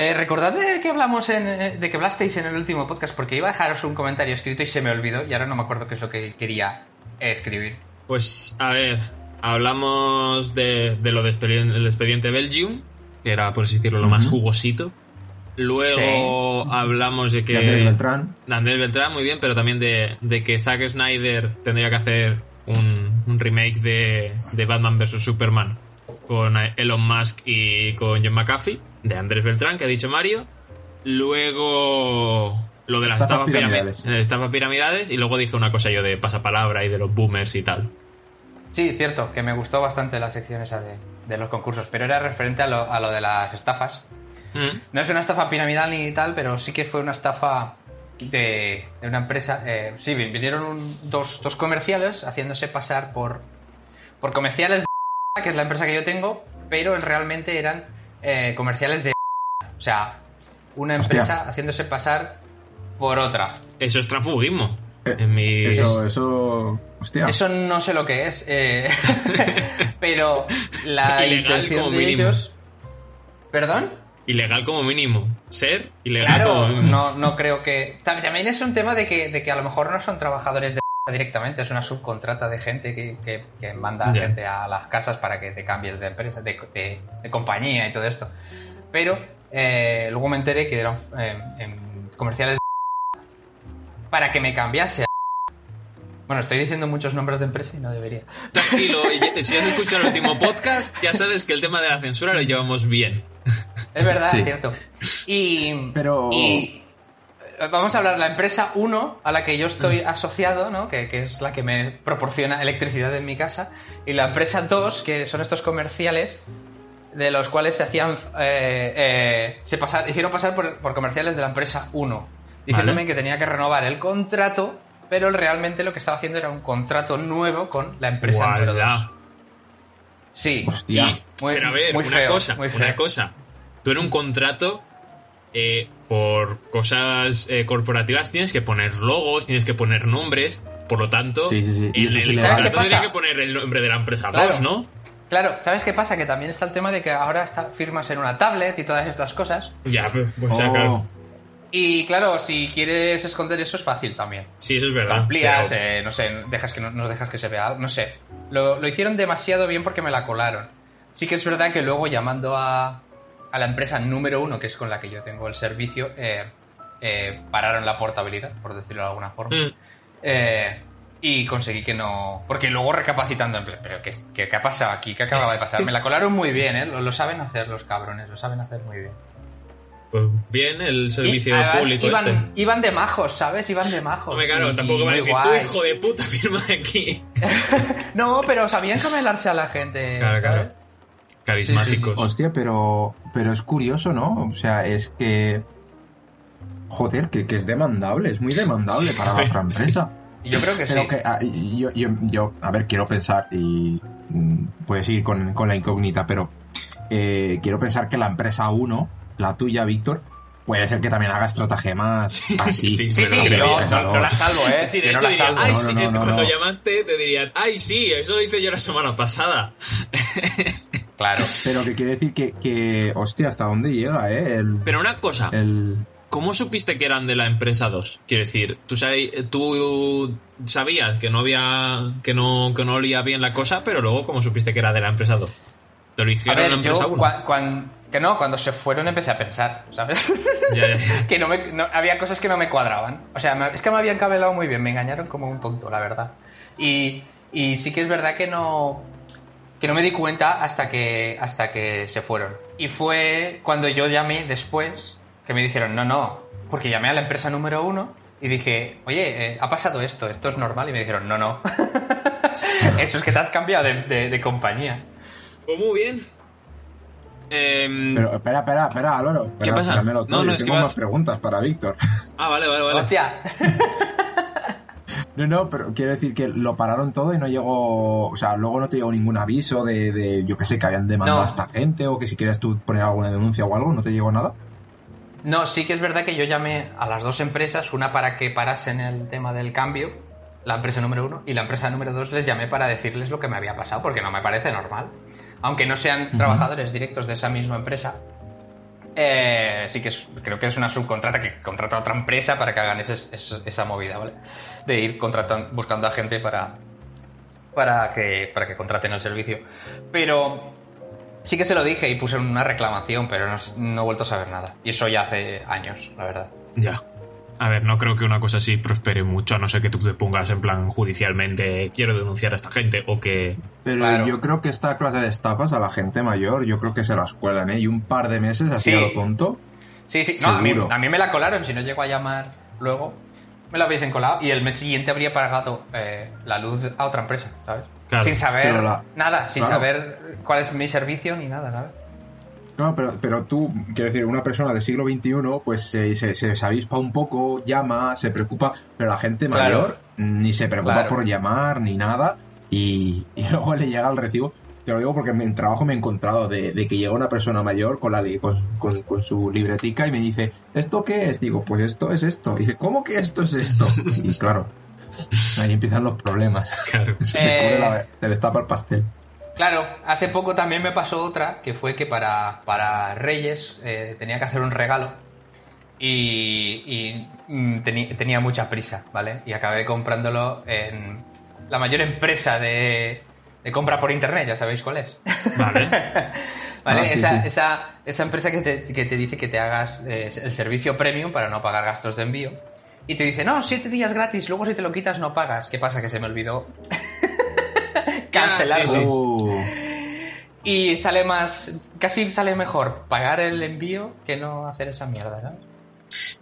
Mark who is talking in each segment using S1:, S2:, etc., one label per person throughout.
S1: Eh, recordad de que hablamos en, eh, de que hablasteis en el último podcast porque iba a dejaros un comentario escrito y se me olvidó y ahora no me acuerdo qué es lo que quería escribir.
S2: Pues a ver, hablamos de, de lo del expediente, Belgium, que era por así decirlo lo más jugosito. Luego hablamos de que.
S3: De Andrés Beltrán.
S2: de Andrés Beltrán, muy bien, pero también de, de que Zack Snyder tendría que hacer un, un remake de, de Batman vs Superman con Elon Musk y con John McAfee, de Andrés Beltrán, que ha dicho Mario. Luego lo de las
S3: Estafas
S2: estafas, pirami-
S3: piramidales.
S2: estafas piramidales y luego dije una cosa yo de pasapalabra y de los boomers y tal.
S1: Sí, cierto, que me gustó bastante la sección esa de, de los concursos, pero era referente a lo, a lo de las estafas.
S2: Mm.
S1: No es una estafa piramidal ni tal, pero sí que fue una estafa de, de una empresa. eh, sí, vinieron un- dos, dos comerciales haciéndose pasar por, por comerciales de que es la empresa que yo tengo, pero realmente eran eh, comerciales de o sea, una
S3: Hostia.
S1: empresa haciéndose pasar por otra.
S2: Eso es transfugismo.
S3: Eh,
S2: En mi...
S3: Eso, eso. Hostia.
S1: Eso no sé lo que es, eh, pero la
S2: Ilegal
S1: intención
S2: como
S1: de
S2: mínimo.
S1: ellos... ¿Perdón?
S2: Ilegal como mínimo. Ser ilegal
S1: Claro,
S2: como mínimo.
S1: no, no creo que... También también es un tema de que, de que a lo mejor no son trabajadores de directamente, es una subcontrata de gente que, que- que manda gente a las casas para que te cambies de empresa, de, de- de compañía y todo esto. Pero eh, luego me enteré que eran eh, en comerciales de para que me cambiase. a Bueno, estoy diciendo muchos nombres de empresa y no debería.
S2: Tranquilo, si has escuchado el último podcast, ya sabes que el tema de la censura lo llevamos bien.
S1: Es verdad,
S3: Sí.
S1: es cierto. Y,
S3: Pero-
S1: y vamos a hablar de la empresa 1 a la que yo estoy asociado, ¿no? que, que es la que me proporciona electricidad en mi casa, y la empresa 2, que son estos comerciales de los cuales se hacían eh, eh, se pasar, hicieron pasar por, por comerciales de la empresa 1, diciéndome
S2: Vale.
S1: que tenía que renovar el contrato, pero realmente lo que estaba haciendo era un contrato nuevo con la empresa número 2.
S2: Guala.
S1: Sí.
S3: Hostia.
S1: Y muy-
S2: Pero a ver,
S1: muy
S2: una
S1: feo,
S2: cosa,
S1: muy feo.
S2: una cosa. Tú en un contrato, eh, por cosas eh, corporativas, tienes que poner logos, tienes que poner nombres. Por lo tanto,
S3: Sí, sí, sí. Y
S2: en el contrato que poner el nombre de la empresa
S1: Claro.
S2: 2, ¿no?
S1: Claro, ¿sabes qué pasa? Que también está el tema de que ahora está, firmas en una tablet y todas estas cosas.
S2: Ya, pues, pues,
S3: Oh,
S2: claro.
S1: Y claro, si quieres esconder eso es fácil también.
S2: Sí, eso es
S1: Lo
S2: verdad.
S1: amplías,
S2: pero-
S1: eh, no sé, dejas que no, no dejas que se vea, no sé. Lo, lo hicieron demasiado bien porque me la colaron. Sí que es verdad que luego llamando a, a la empresa número uno, que es con la que yo tengo el servicio, eh, eh, pararon la portabilidad, por decirlo de alguna forma.
S2: Mm.
S1: Eh, y conseguí que no. Porque luego recapacitando, en plan, ¿pero qué, qué, qué ha pasado aquí? ¿Qué acababa de pasar? Me la colaron muy bien, ¿eh? Lo, lo saben hacer los cabrones, lo saben hacer muy bien.
S2: Pues bien, el servicio
S1: Y,
S2: público
S1: iban,
S2: este.
S1: iban de majos, ¿sabes? Iban de majos.
S2: Hombre, claro,
S1: Y-
S2: tampoco va a decir, tú hijo de puta, firma aquí.
S1: No, pero sabían camelarse a la gente.
S2: Claro, claro. Carismáticos.
S3: Hostia, pero, pero es curioso, ¿no? O sea, es que. Joder, que, que es demandable, es muy demandable
S2: Sí,
S3: para la otra
S2: sí.
S3: empresa.
S1: Yo creo que
S3: Pero
S1: sí.
S3: que ah, yo, yo, yo, a ver, quiero pensar, y mm, puedes ir con, con la incógnita, pero eh, quiero pensar que la empresa 1, la tuya, Víctor, puede ser que también haga estratagemas así.
S2: sí,
S1: Sí,
S2: pero
S1: sí,
S2: no
S1: no, no la salvo, ¿eh?
S2: Sí, de
S1: no
S2: hecho diría,
S1: salvo.
S2: ay,
S3: No,
S2: sí,
S3: no, no,
S2: cuando
S3: no.
S2: llamaste te dirían, ay, sí, eso lo hice yo la semana pasada.
S1: Claro.
S3: Pero que quiere decir que, que, hostia, ¿hasta dónde llega, eh? El,
S2: Pero una cosa,
S3: el,
S2: ¿cómo supiste que eran de la empresa 2? Quiero decir, ¿tú, sabi- tú sabías que no había, que no, que no olía bien la cosa, pero luego ¿cómo supiste que era de la empresa 2? ¿Te lo
S1: A
S2: hicieron
S1: ver,
S2: la
S1: yo
S2: empresa 1?
S1: cua- cuan- que no, cuando se fueron empecé a pensar, ¿sabes?
S2: Ya, ya.
S1: que no me, no- había cosas que no me cuadraban. O sea, me- es que me habían cabelado muy bien, me engañaron como un tonto, la verdad. Y, y sí que es verdad que no que no me di cuenta hasta que hasta que se fueron. Y fue cuando yo llamé después que me dijeron, no, no, porque llamé a la empresa número uno y dije, oye, eh, ha pasado esto, esto es normal. Y me dijeron, no, no. Eso es que te has cambiado de, de- de compañía.
S2: Pues muy bien. Em,
S3: Pero espera, espera, espera. Espera,
S2: ¿Qué pasa? No, no,
S3: yo
S2: es que
S3: tengo
S2: vas-
S3: más preguntas para Víctor.
S2: Ah, vale, vale, vale.
S1: Hostia.
S3: No, no, pero quiero decir que lo pararon todo y no llegó. O sea, luego no te llegó ningún aviso de, de yo que sé, que habían demandado
S1: No.
S3: a esta gente o que si quieres tú poner alguna denuncia o algo, ¿no te llegó nada?
S1: No, sí que es verdad que yo llamé a las dos empresas, una para que parasen el tema del cambio, la empresa número uno, y la empresa número dos les llamé para decirles lo que me había pasado, porque no me parece normal. Aunque no sean trabajadores directos de esa misma empresa, eh, sí que es- creo que es una subcontrata que contrata a otra empresa para que hagan ese- ese- esa movida, ¿vale? De ir contratando, buscando a gente para, para, que, contraten el servicio. Pero Sí que se lo dije y puse una reclamación, pero no he vuelto a saber nada. Y eso ya hace años, la verdad.
S2: Ya. A ver, no creo que una cosa así prospere mucho, a no ser que tú te pongas en plan judicialmente, quiero denunciar a esta gente, o que...
S3: Pero
S1: Claro.
S3: yo creo que esta clase de estafas a la gente mayor, yo creo que se las cuelan, ¿eh? Y un par de meses así
S1: Sí.
S3: a lo tonto.
S1: Sí, sí, no, a mí, a mí me la colaron, si no llego a llamar luego, me la hubiesen colado y el mes siguiente habría pagado eh, la luz a otra empresa, ¿sabes?
S2: Claro,
S1: sin saber
S3: la-
S1: nada, sin
S3: claro.
S1: saber cuál es mi servicio ni nada, ¿sabes?
S3: No, pero, pero tú, quiero decir, una persona del siglo XXI, pues se, se, se avispa un poco, llama, se preocupa, pero la gente
S1: Claro.
S3: mayor ni se preocupa
S1: Claro.
S3: por llamar ni nada y, y luego le llega el recibo. Te lo digo porque en el trabajo me he encontrado de, de que llega una persona mayor con, la, con, con- con su libretica y me dice, ¿esto qué es? Digo, pues esto es esto. Y dice, ¿cómo que esto es esto? Y claro, ahí empiezan los problemas.
S2: Claro.
S3: Se
S1: Eh.
S3: la- te destapa el pastel.
S1: Claro, hace poco también me pasó otra, que fue que para, para Reyes eh, tenía que hacer un regalo y, y, mm, teni- tenía mucha prisa, ¿vale? Y acabé comprándolo en la mayor empresa de, de compra por internet, ya sabéis cuál es.
S2: Vale.
S1: ¿Vale?
S3: Ah, sí,
S1: esa,
S3: sí.
S1: Esa, esa empresa que te, que te dice que te hagas eh, el servicio premium para no pagar gastos de envío. Y te dice, no, siete días gratis, luego si te lo quitas no pagas. ¿Qué pasa? Que se me olvidó cancelarlo.
S2: Ah, sí, sí.
S3: Uh,
S1: Y sale más, casi sale mejor pagar el envío que no hacer esa mierda, ¿sabes?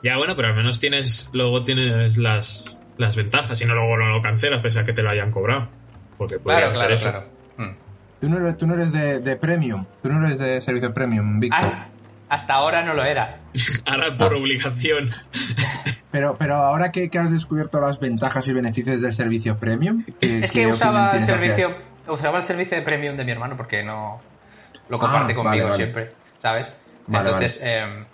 S2: Ya, bueno, pero al menos tienes, luego tienes las, las ventajas, y no luego no lo cancelas pese a que te lo hayan cobrado. Porque
S1: Claro, claro,
S2: eso.
S1: claro. Mm.
S3: tú no eres, tú no eres de, de premium, tú no eres de servicio premium, Víctor.
S1: Ah, hasta ahora no lo era.
S2: Ahora por obligación.
S3: Pero, pero ahora que, que has descubierto las ventajas y beneficios del servicio premium, ¿qué-
S1: Es que usaba el servicio, usaba el servicio de premium de mi hermano porque no lo comparte
S3: Ah,
S1: conmigo
S3: vale, vale.
S1: siempre, ¿sabes?
S3: Vale,
S1: Entonces, em,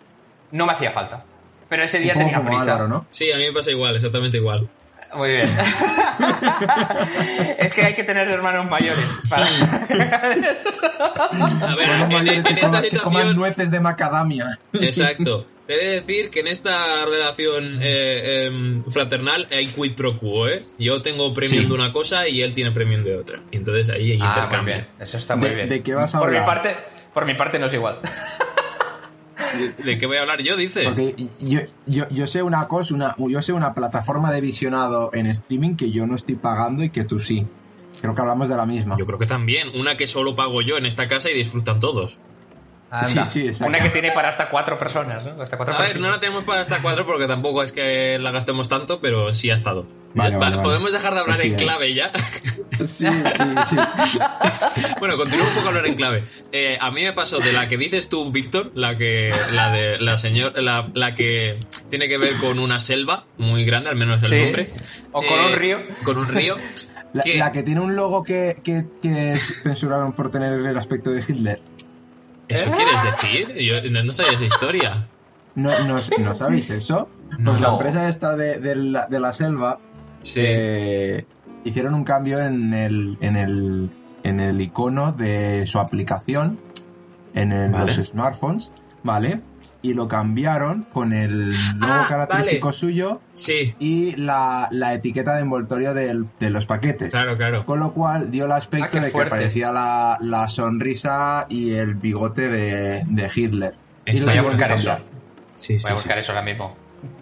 S1: no me hacía falta. Pero ese día tenía prisa.
S3: Álvaro, ¿no?
S2: Sí, a mí me pasa igual, exactamente igual.
S1: Muy bien. es que hay que tener hermanos mayores para...
S2: A ver,
S3: Bueno,
S2: en, en
S3: que
S2: esta
S3: coman- que coman
S2: situación...
S3: nueces de macadamia.
S2: Exacto. He de decir que en esta relación eh, em, fraternal hay quid pro quo, ¿eh? Yo tengo premium
S3: Sí.
S2: de una cosa y él tiene premium de otra. Y entonces ahí hay
S1: Ah, muy
S2: intercambio.
S1: bien. Eso está muy
S3: ¿De-
S1: bien.
S3: de qué vas a
S1: por mi
S3: hablar?
S1: parte, por mi parte no es igual.
S2: ¿De qué voy a hablar yo, dices?
S3: Porque yo, yo, yo sé una cosa, una, yo sé una plataforma de visionado en streaming que yo no estoy pagando y que tú sí. Creo que hablamos de la misma.
S2: Yo creo que también. Una que solo pago yo en esta casa y disfrutan todos.
S1: Anda.
S3: Sí, sí, exacto.
S1: Una que tiene para hasta cuatro personas, ¿no? Hasta cuatro
S2: A ver, no la tenemos para hasta cuatro porque tampoco es que la gastemos tanto, pero sí ha estado.
S3: Vale,
S2: Va-
S3: vale, vale.
S2: Podemos dejar de hablar
S3: sí,
S2: en
S3: eh.
S2: clave ya.
S3: Sí, sí, sí.
S2: bueno, continúo un poco a hablar en clave. Eh, a mí me pasó de la que dices tú, Víctor, la que la de la señor, la, la que tiene que ver con una selva muy grande, al menos el
S1: Sí.
S2: nombre.
S1: O con
S2: Eh,
S1: un río.
S2: Con un río.
S3: La, que tiene un logo que, que, que censuraron por tener el aspecto de Hitler.
S2: ¿Eso quieres decir? Yo no, no sabía esa historia.
S3: ¿No, no, ¿no sabéis eso?
S2: No.
S3: Pues la empresa esta de, de la, de la selva
S2: Sí.
S3: eh, hicieron un cambio en el, en el, en el icono de su aplicación en el-
S2: Vale.
S3: los smartphones, ¿vale? Y lo cambiaron con el logo
S2: Ah,
S3: característico
S2: vale.
S3: suyo
S2: Sí,
S3: y la, la etiqueta de envoltorio del- de los paquetes.
S2: claro, claro.
S3: Con lo cual dio el aspecto
S1: Ah,
S3: de que
S1: fuerte.
S3: parecía la, la sonrisa y el bigote de, de Hitler. Y
S2: Eso.
S3: lo
S1: Voy a buscar
S3: que
S1: eso.
S3: cambiar.
S2: Sí,
S1: Voy
S2: sí,
S1: a
S2: sí.
S1: buscar eso ahora mismo.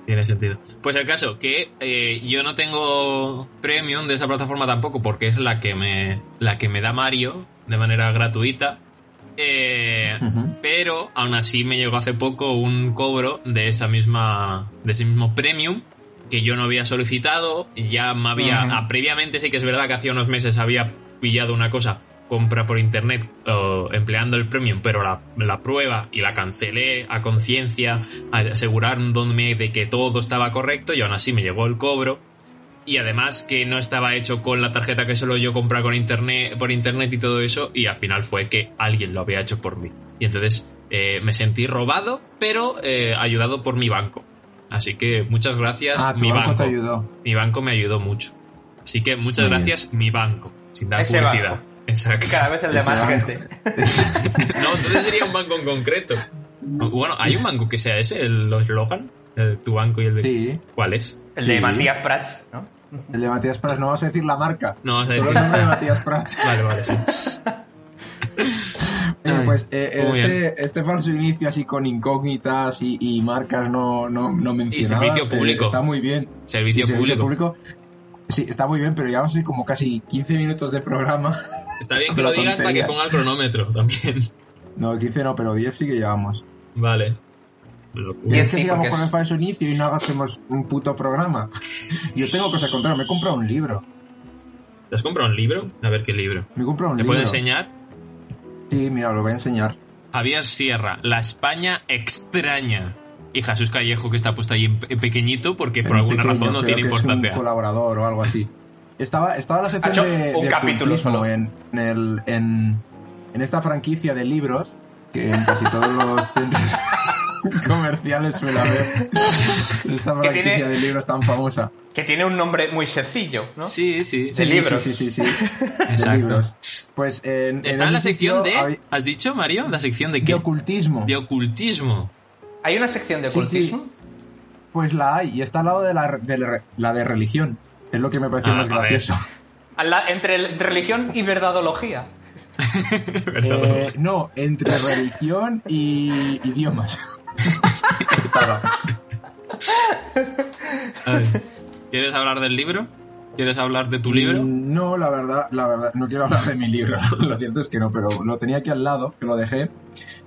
S2: Tiene sentido. Pues el caso, que eh, yo no tengo premium de esa plataforma tampoco, porque es la que me, la que me da Mario de manera gratuita. Eh. Pero aún así me llegó hace poco un cobro de esa misma. de ese mismo premium que yo no había solicitado. Ya me había. Ah, previamente sí que es verdad que hacía unos meses había pillado una cosa compra por internet empleando el premium, pero la, la prueba y la cancelé a conciencia, asegurándome de que todo estaba correcto y aún así me llegó el cobro. Y además que no estaba hecho con la tarjeta que solo yo compré con internet, por internet y todo eso, y al final fue que alguien lo había hecho por mí. Y entonces eh, me sentí robado, pero eh, ayudado por mi banco. Así que muchas gracias,
S3: Ah,
S2: mi
S3: banco
S2: banco.
S3: te ayudó.
S2: Mi banco me ayudó mucho. Así que muchas
S3: Muy bien.
S2: gracias, mi banco. Sin dar
S1: Ese
S2: publicidad.
S1: banco.
S2: Exacto.
S1: Cada vez el de más gente.
S2: No, entonces sería un banco en concreto. Bueno, ¿hay un banco que sea ese, el eslogan? El- Tu banco y el de...
S3: Sí,
S2: ¿Cuál es?
S1: El de
S3: Sí.
S1: Matías Prats, ¿no?
S3: el de Matías Prats. No vas a decir la marca.
S2: No vas a
S3: Solo el
S2: decir...
S3: nombre de Matías Prats.
S2: Vale, vale, sí.
S3: Eh, pues eh,
S2: muy
S3: este, este falso inicio así con incógnitas y, y marcas no, no, no mencionadas.
S2: servicio
S3: eh,
S2: público.
S3: está muy bien.
S2: Servicio,
S3: Y servicio
S2: público.
S3: Sí, está muy bien, pero llevamos así como casi 15 minutos de programa.
S2: Está bien que lo digas para que ponga el cronómetro también.
S3: No, 15 no, pero 10 sí que llevamos.
S2: Vale.
S3: Y es que
S1: sí,
S3: sigamos con
S1: es-
S3: el falso inicio y no hacemos un puto programa. Yo tengo cosas que contar, me he comprado un libro.
S2: ¿Te has comprado un libro? A ver qué libro.
S3: Me he comprado un
S2: ¿Te
S3: libro.
S2: puedo enseñar?
S3: Sí, mira, lo voy a enseñar.
S2: Javier Sierra, La España extraña. Y Jesús Callejo, que está puesto ahí en pe- pequeñito porque por
S3: En
S2: alguna
S3: pequeño,
S2: razón no
S3: creo
S2: tiene
S3: que es
S2: importancia.
S3: un colaborador o algo así. Estaba, estaba la sección
S1: Ha hecho
S3: de,
S1: un
S3: de
S1: capítulo solo.
S3: en, en, el, en, en esta franquicia de libros que en casi todos los centros comerciales suele haber. Esta franquicia
S1: tiene-
S3: de libros tan famosa.
S1: Que tiene un nombre muy sencillo, ¿no?
S2: Sí, sí.
S1: De libros.
S3: Sí, sí, sí, sí. De
S2: Exacto.
S3: libros. Pues en,
S2: Está en la sección de...
S3: hay-
S2: ¿Has dicho, Mario? ¿La sección de
S3: de
S2: qué?
S3: ocultismo.
S2: De ocultismo.
S1: Hay una sección de
S3: Sí,
S1: ocultismo.
S3: Pues la hay, y está al lado de la de, la- la de religión. Es lo que me parece
S2: Ah,
S3: más gracioso.
S1: La- entre el- religión y verdadología.
S3: Eh, no, entre religión y idiomas. Estaba.
S2: ¿Quieres hablar del libro? ¿Quieres hablar de tu libro?
S3: Mm, No, la verdad, la verdad, no quiero hablar de mi libro. Lo cierto es que no, pero lo tenía aquí al lado, que lo dejé.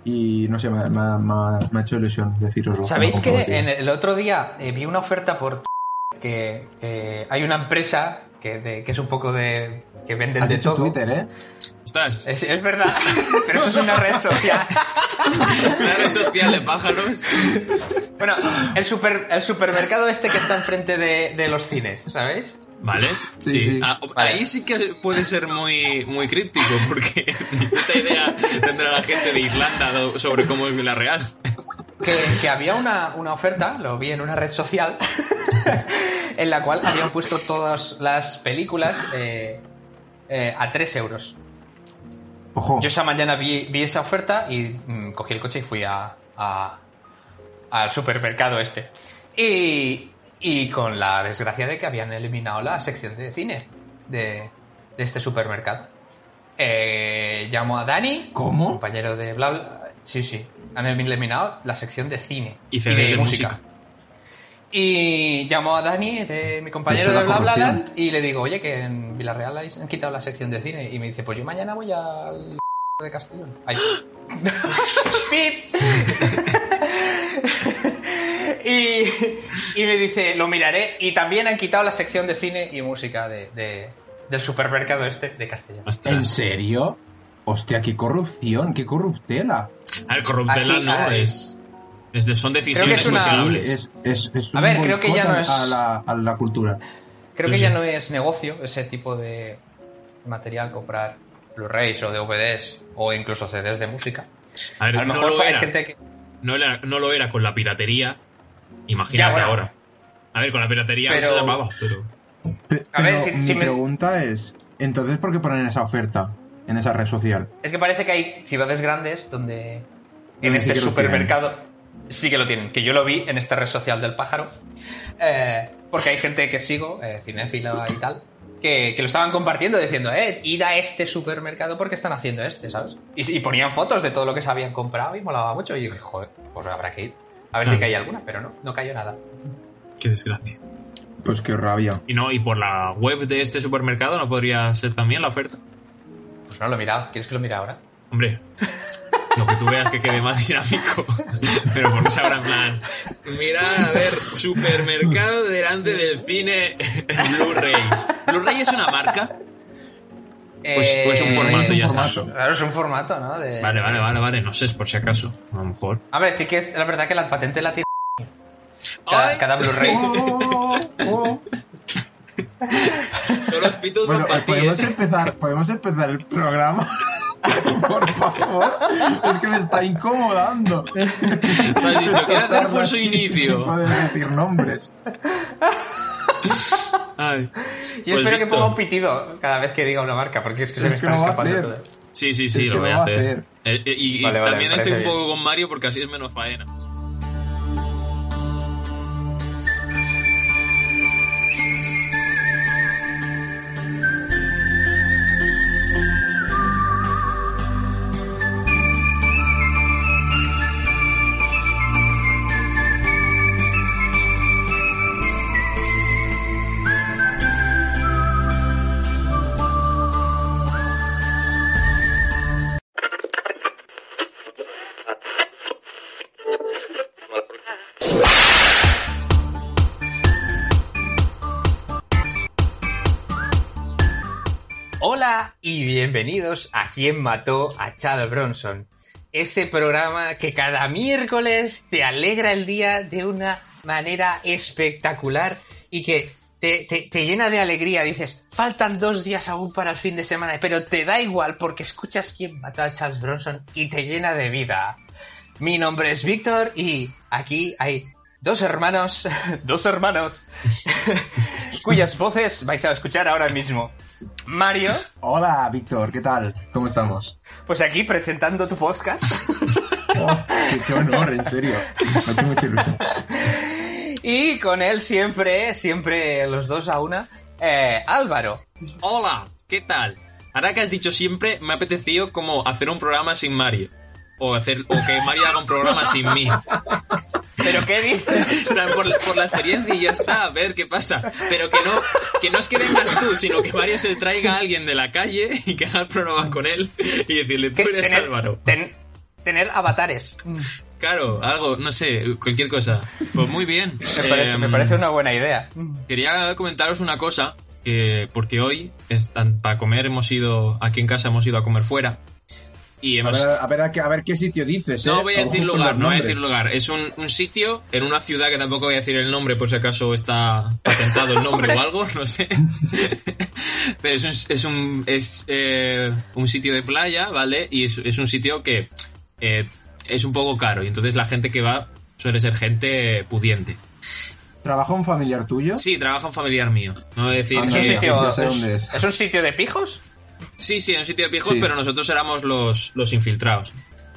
S3: Y no sé, me, me- me- me ha hecho ilusión deciroslo.
S1: ¿Sabéis
S3: Lo
S1: que en el otro día eh, vi una oferta por que eh, hay una empresa que, de- que es un poco de que venden
S3: Has
S1: de
S3: dicho
S1: todo?
S3: Twitter, ¿eh?
S2: Ostras,
S1: Es, es verdad, pero eso es una red social.
S2: redes sociales, pájaros.
S1: Bueno, el, super, el supermercado este que está enfrente de, de los cines, ¿sabéis?
S2: Vale,
S3: Sí,
S2: sí.
S3: sí.
S2: Ah,
S1: Vale.
S2: Ahí sí que puede ser muy, muy críptico, porque ni puta idea tendrá la gente de Irlanda sobre cómo es Villarreal.
S1: Que, que había una, una oferta, lo vi en una red social, en la cual habían puesto todas las películas eh, eh, a 3 euros.
S3: Ojo.
S1: Yo esa mañana vi, vi esa oferta y mm, cogí el coche y fui a, a- al supermercado este. Y, y con la desgracia de que habían eliminado la sección de cine de, de este supermercado. Eh, llamo a Dani,
S3: ¿Cómo?
S1: compañero de bla bla. Sí, sí, han eliminado la sección de cine
S2: Y CDs de música.
S1: Y llamo a Dani, de mi compañero
S3: De hecho,
S1: de
S3: la
S1: Bla Bla. Land, y le digo, oye, que en Villarreal hay- han quitado la sección de cine. Y me dice, pues yo mañana voy al de Castellón. Ahí. ¡Pip! y, y me dice, lo miraré. Y también han quitado la sección de cine y música de, de- del supermercado este de Castellón.
S3: ¿En serio? Hostia, qué corrupción, qué corruptela.
S2: A ver, corruptela
S1: Así,
S2: no
S1: ah,
S2: es. Es de- son decisiones
S1: es una-.
S3: Es, es,
S1: A ver, creo que ya no es-
S3: a la, a la cultura.
S1: Creo que
S2: Sí.
S1: ya no es negocio ese tipo de material, comprar Blu-rays o DVDs o incluso CDs de música.
S2: A ver,
S1: A lo
S2: no
S1: mejor
S2: lo
S1: hay
S2: era.
S1: gente que...
S2: No, era- no lo era con la piratería. Imagínate
S1: Ya, bueno.
S2: ahora. A ver, con la piratería
S1: Pero-
S2: se llamaba, pero.
S3: Pe-
S1: A ver, si-
S3: mi
S1: si me-
S3: pregunta es, entonces, ¿por qué ponen esa oferta en esa red social?
S1: Es que parece que hay ciudades grandes donde en este supermercado sí que lo tienen. Que yo lo vi en esta red social del pájaro. eh, porque hay gente que sigo, eh, cinéfila y tal, que, que lo estaban compartiendo diciendo, eh, id a este supermercado porque están haciendo este, ¿sabes? Y, y ponían fotos de todo lo que se habían comprado y molaba mucho. Y dije, joder, pues habrá que ir. A ver
S2: Claro.
S1: si cae alguna, pero no, no cayó nada.
S2: Qué desgracia.
S3: Pues qué rabia.
S2: Y no, y por la web de este supermercado no podría ser también la oferta.
S1: Pues no lo he mirado. ¿Quieres que lo mire ahora?
S2: Hombre, lo que tú veas que quede más dinámico. Pero pones ahora en plan, mira, a ver, supermercado delante del cine Blu-rays. ¿Blu-ray es una marca? Pues, pues un
S1: Eh,
S2: formato,
S3: un
S2: ya
S3: formato.
S2: está.
S1: Claro, es un formato, ¿no? De-
S2: Vale, vale, vale, vale, no sé, es por si acaso. A lo mejor.
S1: A ver, sí que la verdad que la patente la tiene cada,
S2: ¡Ay!
S1: cada Blu-ray.
S3: Oh, oh.
S2: Todos los pitos
S3: Bueno, podemos
S2: ¿eh?
S3: empezar, podemos empezar el programa. Por favor, es que me está incomodando.
S2: Tú has dicho, quiero hacer por su
S3: Sin
S2: inicio.
S3: poder decir nombres.
S2: Ay.
S1: Yo
S2: Pues,
S1: espero que ponga un pitido cada vez que diga una marca, porque es que se
S3: Es
S1: me
S3: que
S1: está escapando todo.
S2: Sí, sí, sí,
S3: Es
S2: lo voy a hacer.
S3: hacer.
S2: Eh, eh, y y
S1: Vale, vale,
S2: también
S1: me
S2: estoy un poco con Mario porque así es menos faena.
S1: Bienvenidos a Quien mató a Chad Bronson. Ese programa que cada miércoles te alegra el día de una manera espectacular y que te, te- te llena de alegría. Dices, faltan dos días aún para el fin de semana, pero te da igual porque escuchas Quien mató a Charles Bronson y te llena de vida. Mi nombre es Víctor y aquí hay dos hermanos, dos hermanos, cuyas voces vais a escuchar ahora mismo. Mario,
S3: Hola, Víctor, ¿qué tal? ¿Cómo estamos?
S1: pues aquí presentando tu podcast.
S3: Oh, qué, qué honor, en serio. Me ha hecho mucha ilusión.
S1: Y con él siempre, siempre los dos a una, eh, Álvaro.
S2: Hola, ¿qué tal? Ahora que has dicho siempre, me ha apetecido como hacer un programa sin Mario. O, hacer, o que Mario haga un programa sin mí.
S1: ¿Pero qué dices?
S2: Por, la- por la experiencia y ya está, a ver qué pasa. Pero que no, que no es que vengas tú, sino que Mario se traiga a alguien de la calle y que haga el programa con él y decirle, tú eres
S1: tener-
S2: Álvaro.
S1: ten- tener avatares.
S2: Claro, algo, no sé, cualquier cosa. Pues muy bien.
S1: Me parece,
S2: Em,
S1: me parece una buena idea.
S2: Quería comentaros una cosa, que, porque hoy, es tan- para comer, hemos ido, aquí en casa hemos ido a comer fuera. Y
S3: A
S2: hemos...
S3: ver, a ver, a ver qué sitio dices, ¿eh?
S2: No voy a decir lugar, no voy a decir lugar. Es un, un sitio en una ciudad que tampoco voy a decir el nombre por si acaso está patentado el nombre o algo, no sé. Pero es un, es un, es, eh, un sitio de playa, ¿vale? Y es, es un sitio que eh, es un poco caro y entonces la gente que va suele ser gente pudiente.
S3: ¿Trabaja un familiar tuyo?
S2: Sí, trabaja un familiar mío. No voy a decir
S1: ¿Es
S3: Anda,
S1: un sitio, es-
S3: es.
S1: ¿Es un sitio de pijos?
S2: Sí, sí, en un sitio de pijos,
S3: Sí.
S2: pero nosotros éramos los, los infiltrados.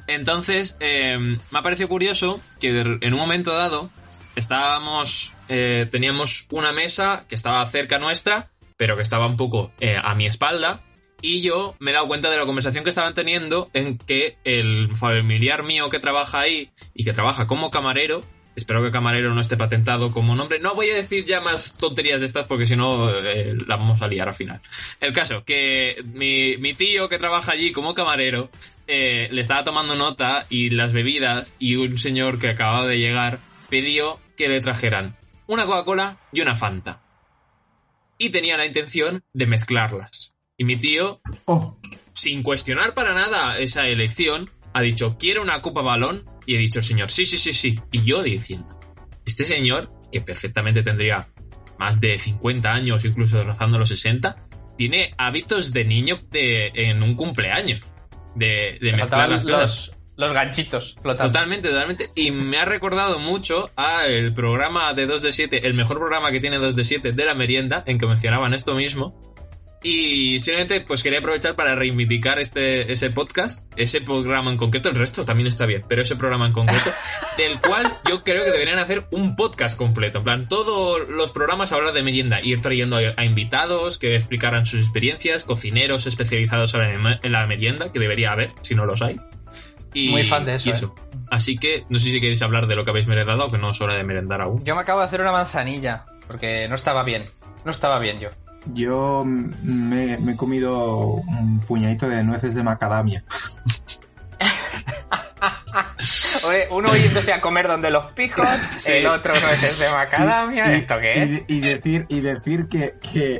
S2: Entonces, eh, me ha parecido curioso que en un momento dado estábamos, eh, teníamos una mesa que estaba cerca nuestra, pero que estaba un poco eh, a mi espalda, y yo me he dado cuenta de la conversación que estaban teniendo en que el familiar mío que trabaja ahí y que trabaja como camarero, espero que camarero no esté patentado como nombre, no voy a decir ya más tonterías de estas porque si no eh, la vamos a liar al final. El caso, que mi, mi tío que trabaja allí como camarero eh, le estaba tomando nota y las bebidas y un señor que acababa de llegar pidió que le trajeran una Coca-Cola y una Fanta. Y tenía la intención de mezclarlas. Y mi tío,
S3: Oh,
S2: sin cuestionar para nada esa elección, ha dicho, quiero una copa balón. Y he dicho, señor, sí, sí, sí, sí. Y yo diciendo, este señor, que perfectamente tendría más de 50 años, incluso rozando los 60, tiene hábitos de niño de, en un cumpleaños. De, de
S1: Me
S2: mezclar
S1: faltaban
S2: las cosas.
S1: los, los ganchitos flotando.
S2: Totalmente, totalmente. Y me ha recordado mucho a el programa de 2 de 7, el mejor programa que tiene 2 de 7 de la merienda, en que mencionaban esto mismo. Y simplemente pues quería aprovechar para reivindicar este, ese podcast, ese programa en concreto, el resto también está bien, pero ese programa en concreto, del cual yo creo que deberían hacer un podcast completo. En plan, todos los programas hablar de merienda, ir trayendo a, a invitados que explicaran sus experiencias, cocineros especializados en la, en la merienda, que debería haber, si no los hay. Y,
S1: Muy fan de eso,
S2: y
S1: ¿eh?
S2: Así que no sé si queréis hablar de lo que habéis merendado o que no es hora de merendar aún.
S1: Yo me acabo de hacer una manzanilla, porque no estaba bien. No estaba bien yo.
S3: Yo me, me he comido un puñadito de nueces de macadamia.
S1: Oye, uno yéndose a comer donde los pijos,
S2: Sí.
S1: el otro no es de macadamia.
S3: Y-
S1: ¿Esto qué es?
S3: de- y decir, y decir que, que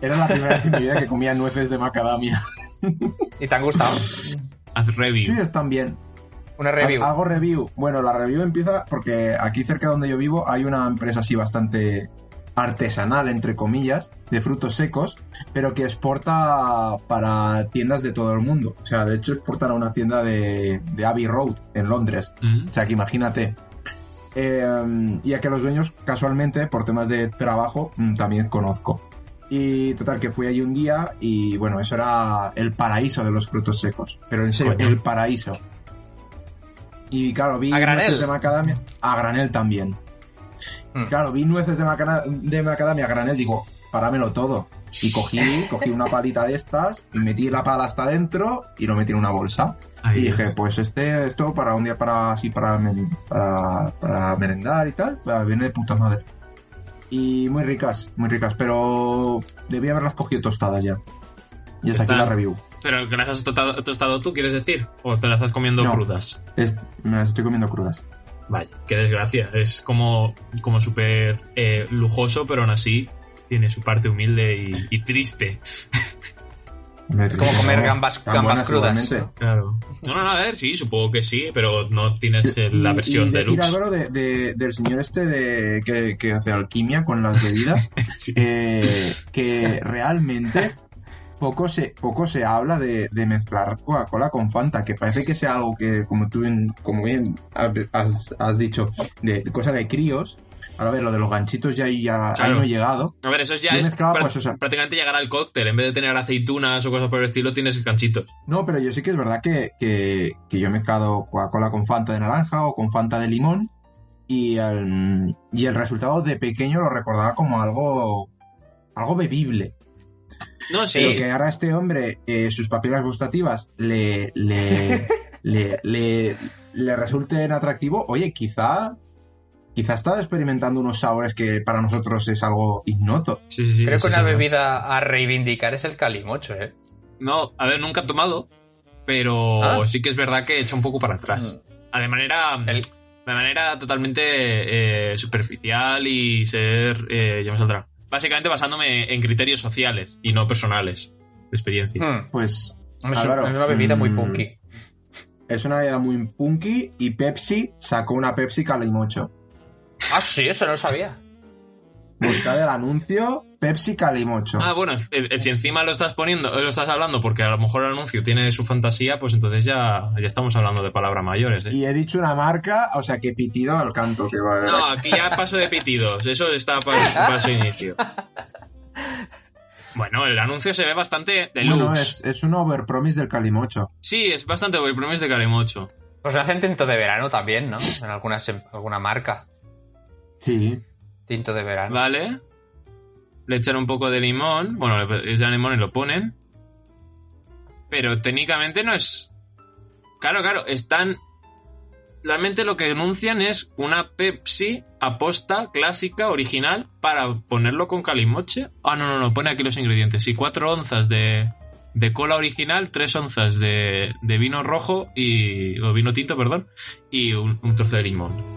S3: Era la primera vez en mi vida que comía nueces de macadamia.
S1: ¿Y te han gustado?
S2: Haz review.
S3: Sí, están bien.
S1: Una review.
S3: Ha- Hago review. Bueno, la review empieza porque aquí cerca donde yo vivo hay una empresa así bastante artesanal, entre comillas, de frutos secos, pero que exporta para tiendas de todo el mundo. O sea, de hecho exportan a una tienda de, de Abbey Road en Londres.
S2: Mm.
S3: O sea, que imagínate. Eh, y a que los dueños, casualmente, por temas de trabajo, mm, también conozco. Y total, que fui allí un día y bueno, eso era el paraíso de los frutos secos. Pero en serio,
S2: Coño.
S3: el paraíso. Y claro, vi
S1: ¿A granel?
S3: de macadamia. A granel también.
S1: Mm.
S3: Claro, vi nueces de, macana- de macadamia granel, digo, páramelo todo. Y cogí, cogí una palita de estas, y metí la pala hasta adentro y lo metí en una bolsa.
S2: Ahí
S3: Y dije,
S2: es.
S3: pues este, esto para un día para así para, men- para, para merendar y tal, viene de puta madre. Y muy ricas, muy ricas, pero debía haberlas cogido tostadas ya. Y hasta aquí
S2: Están-
S3: la review.
S2: Pero que las has tostado, tostado tú, ¿quieres decir? ¿O te las estás comiendo
S3: No.
S2: crudas?
S3: Es- me las estoy comiendo crudas.
S2: Vaya, qué desgracia. Es como, como súper eh, lujoso, pero aún así tiene su parte humilde y, y triste.
S1: Como comer gambas- gambas crudas.
S2: Claro. No, no, no, a ver, sí, supongo que sí, pero no tienes eh, la
S3: Y-
S2: versión
S3: y decir,
S2: deluxe.
S3: Álvaro, de, de- del señor este de, que, que hace alquimia con las bebidas,
S2: Sí.
S3: eh, que realmente poco se, poco se habla de, de mezclar Coca-Cola con Fanta, que parece que sea algo que, como tú bien, como bien has, has dicho, de cosa de críos. Ahora, a ver, lo de los ganchitos ya, ya ahí
S2: Claro.
S3: no he llegado.
S2: A ver, eso ya es
S3: pues, o sea-
S2: prácticamente llegar al cóctel. En vez de tener aceitunas o cosas por el estilo, tienes ganchitos.
S3: No, pero yo sí que es verdad que, que, que yo he mezclado Coca-Cola con Fanta de naranja o con Fanta de limón y el, y el resultado de pequeño lo recordaba como algo, algo bebible.
S2: No, sí.
S3: Pero que ahora este hombre, eh, sus papilas gustativas le, le, le, le, le resulten atractivo, oye, quizá, quizá está experimentando unos sabores que para nosotros es algo ignoto.
S2: Sí, sí, sí,
S1: Creo
S2: sí,
S1: que una bebida a reivindicar es el calimocho, ¿eh?
S2: No, a ver, nunca he tomado, pero
S1: Ah.
S2: sí que es verdad que echa un poco para atrás. A De manera,
S1: El-
S2: de manera totalmente eh, superficial y ser, eh, ya me saldrá. Básicamente basándome en criterios sociales y no personales de experiencia.
S1: Hmm.
S3: Pues
S1: Es,
S3: Álvaro,
S1: es una bebida muy
S3: mm,
S1: punky.
S3: es una bebida muy punky y Pepsi sacó una Pepsi Calimocho.
S1: Ah, sí, eso no lo sabía.
S3: Buscad el anuncio Pepsi Calimocho.
S2: Ah, bueno, eh, eh, si encima lo estás poniendo, eh, lo estás hablando porque a lo mejor el anuncio tiene su fantasía, pues entonces ya, ya estamos hablando de palabras mayores, ¿eh?
S3: Y he dicho una marca, o sea que pitido al canto. Que va
S2: No, aquí ya paso de pitidos, eso está para, para su inicio. Bueno, el anuncio se ve bastante deluxe.
S3: Bueno, es, es un overpromise del Calimocho.
S2: Sí, es bastante el promis de Calimocho.
S1: Pues lo hacen tinto de verano también, ¿no? En algunas, en alguna marca.
S3: Sí.
S1: Tinto de verano.
S2: ¿Vale? Le echan un poco de limón. Bueno, le echan limón y lo ponen. Pero técnicamente no es. Claro, claro, están. Realmente lo que anuncian es una Pepsi aposta clásica, original, para ponerlo con calimoche. Ah, no, no, no, pone aquí los ingredientes. Sí, cuatro onzas de, de cola original, tres onzas de, de vino rojo y. o vino tinto, perdón, y un, un trozo de limón.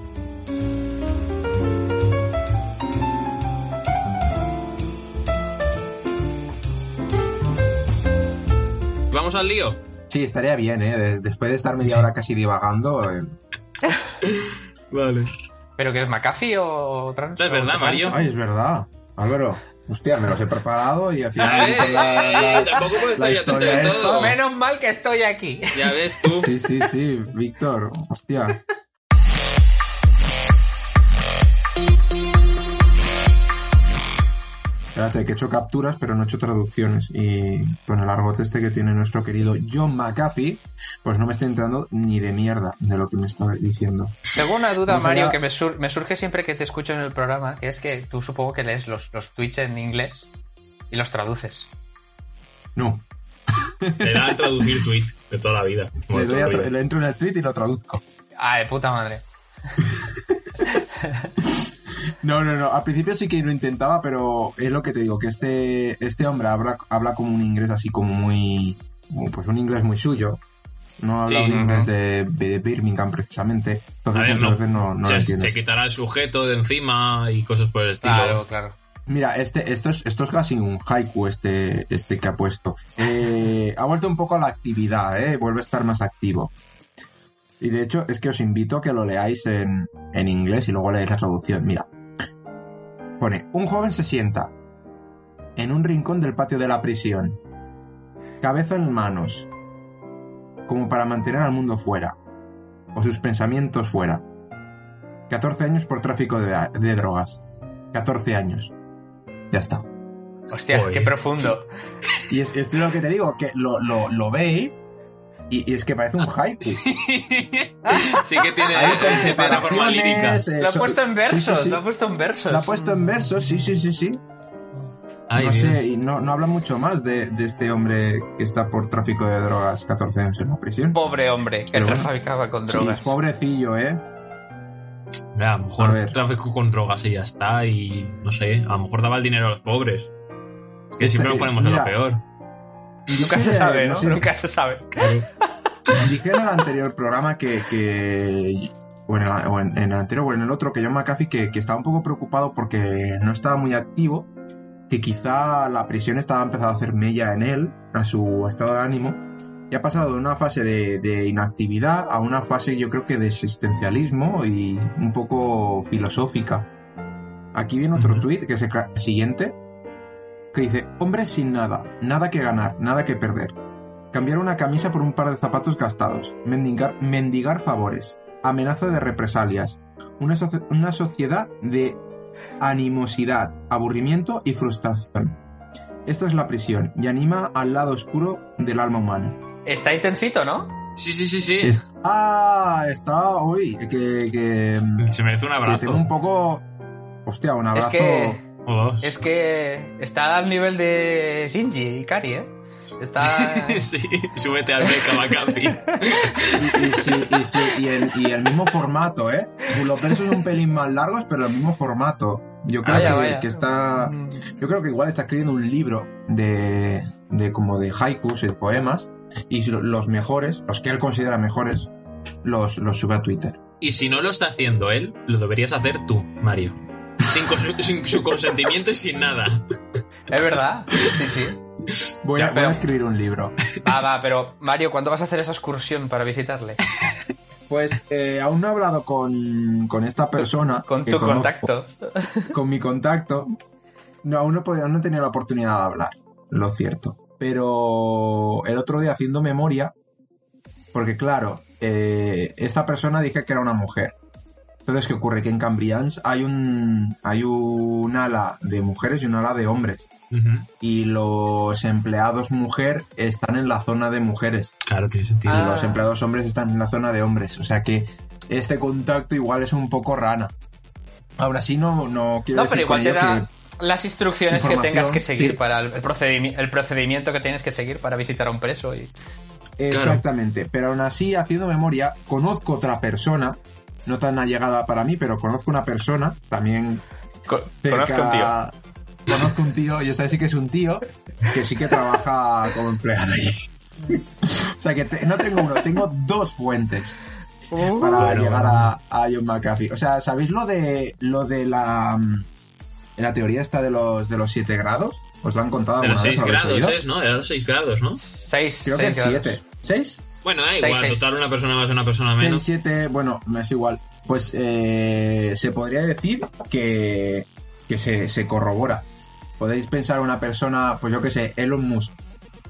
S2: ¿Vamos al lío?
S3: Sí, estaría bien, ¿eh? De- Después de estar media
S2: Sí.
S3: hora casi divagando. eh.
S2: Vale.
S1: ¿Pero que es McAfee o otra?
S2: Es verdad, Mario.
S3: Ay, es verdad. Álvaro, hostia, me los he preparado y al final.
S2: Eh, eh, tampoco puedo estar ya de todo.
S1: Menos mal que estoy aquí.
S2: Ya ves tú.
S3: Sí, sí, sí, Víctor, hostia. Espérate, que he hecho capturas, pero no he hecho traducciones. Y con el argot este que tiene nuestro querido John McAfee, pues no me estoy enterando ni de mierda de lo que me está diciendo.
S1: Tengo una duda,
S3: Vamos
S1: Mario,
S3: allá.
S1: que me, sur- me surge siempre que te escucho en el programa, que es que tú supongo que lees los, los tweets en inglés y los traduces.
S3: No,
S2: Le da al traducir tweet de toda la vida.
S3: le, doy a le entro en el tweet y lo traduzco.
S1: Ah, de puta madre.
S3: No, no, no. Al principio sí que lo intentaba, pero es lo que te digo, que este, este hombre habla, habla como un inglés así como muy... Pues un inglés muy suyo. No habla
S2: Sí,
S3: un inglés de, de Birmingham precisamente. Entonces
S2: A ver,
S3: muchas
S2: no.
S3: veces no, no lo
S2: se,
S3: entiendes.
S2: se quitará el sujeto de encima y cosas por el estilo.
S1: Claro, claro.
S3: Mira, este, esto es, esto es casi un haiku este, este que ha puesto. Eh, ha vuelto un poco a la actividad, ¿eh? Vuelve a estar más activo. Y de hecho, es que os invito a que lo leáis en, en inglés y luego leáis la traducción. Mira. Pone, un joven se sienta en un rincón del patio de la prisión, cabeza en manos, como para mantener al mundo fuera, o sus pensamientos fuera. 14 años por tráfico de, de drogas. 14 años. Ya está.
S1: Hostia, qué profundo.
S3: Y es, es lo que te digo, que lo, lo, lo veis y, y es que parece un haiku.
S2: sí que tiene, sí tiene una forma lírica.
S3: eh,
S1: Lo ha puesto en
S3: sí,
S1: versos,
S3: sí, sí.
S1: lo ha puesto en versos.
S3: Lo ha puesto en versos, sí, sí, sí, sí.
S2: Ay,
S3: no
S2: Dios.
S3: sé, y no, no habla mucho más de, de este hombre que está por tráfico de drogas 14 años en la prisión.
S1: Pobre hombre que
S3: bueno.
S1: traficaba con
S3: Sí,
S1: drogas.
S3: pobrecillo, ¿eh?
S2: Mira, a lo mejor
S3: A ver.
S2: tráfico con drogas y ya está. Y no sé, a lo mejor daba el dinero a los pobres. Es que
S3: Este,
S2: siempre nos ponemos en lo peor.
S1: Nunca se sabe, ¿no?
S3: sé,
S1: Nunca se sabe.
S3: Dije en el anterior programa que. que o, en el, o en- en el anterior o en el otro, que John McAfee, que, que estaba un poco preocupado porque no estaba muy activo, que quizá la prisión estaba empezando a hacer mella en él, a su estado de ánimo, y ha pasado de una fase de, de inactividad a una fase, yo creo que de existencialismo y un poco filosófica. Aquí viene otro
S2: Ujú.
S3: tuit, que es el siguiente, que dice: Hombres sin nada, nada que ganar, nada que perder. Cambiar una camisa por un par de zapatos gastados. Mendigar, mendigar favores. Amenaza de represalias. Una, una sociedad de animosidad, aburrimiento y frustración. Esta es la prisión y anima al lado oscuro del alma humana.
S1: Está intensito, ¿no?
S2: Sí, sí, sí, sí.
S3: Ah, está hoy. Que, que,
S2: Se merece un
S3: que
S2: abrazo.
S3: tengo un poco. Hostia, un
S1: Es
S3: abrazo.
S1: que, Es que está al nivel de Shinji y Kari, ¿eh? Está...
S2: sí, súbete al beca, McAfee.
S3: Y, y sí, y sí, y el, y el mismo formato, ¿eh? Los versos un pelín más largos, pero el mismo formato. Yo creo
S1: Vaya,
S3: que,
S1: vaya.
S3: que está. Yo creo que igual está escribiendo un libro de, de como de haikus y de poemas. Y los mejores, los que él considera mejores, los, los sube a Twitter.
S2: Y si no lo está haciendo él, lo deberías hacer tú, Mario. Sin, su consentimiento y sin nada.
S1: Es verdad. Sí, sí.
S3: Voy,
S1: Ya,
S3: a, voy
S1: pero-
S3: a escribir un libro.
S1: Va, va, pero Mario, ¿cuándo vas a hacer esa excursión para visitarle?
S3: Pues eh, aún no he hablado con, con esta persona.
S1: Con tu
S3: conozco,
S1: contacto.
S3: Con mi contacto. No, aún no, he podido- aún no he tenido la oportunidad de hablar, lo cierto. Pero el otro día haciendo memoria, porque claro, eh, esta persona dije que era una mujer. Entonces, ¿qué ocurre? Que en Cambrians hay un, hay un ala de mujeres y un ala de hombres. Y los empleados mujer están en la zona de mujeres.
S2: Claro, tiene sentido.
S1: Ah.
S3: Y los empleados hombres están en la zona de hombres. O sea que este contacto igual es un poco rana. Ahora sí no, no quiero
S1: No,
S3: decir
S1: pero
S3: con
S1: igual te da las instrucciones que tengas que seguir
S3: sí.
S1: para el, el procedimi- el procedimiento que tienes que seguir para visitar a un preso y.
S3: Exactamente. Pero aún así, haciendo memoria, conozco otra persona, no tan allegada para mí, pero conozco una persona, también
S1: conozco un tío.
S3: Conozco un tío, y esta sí que es un tío, que sí que trabaja como empleado allí. o sea que te- no tengo uno, tengo dos fuentes. para
S2: Bueno.
S3: llegar a, a John McAfee. O sea, ¿sabéis lo de lo de la mm, la teoría esta de los de los 7 grados? ¿Os lo han contado
S2: De los
S3: vez?
S2: 6
S3: ¿Lo habéis
S2: grados es, ¿no? De los 6 grados, ¿no?
S1: Seis,
S3: Creo que
S1: seis grados.
S3: 7. ¿6?
S2: Bueno, da igual.
S1: seis.
S2: Total, una persona más, una persona
S3: 6,
S2: menos.
S3: 7, bueno, no es igual. Pues eh, se podría decir que, que se, se corrobora. Podéis pensar una persona, pues yo que sé, Elon Musk.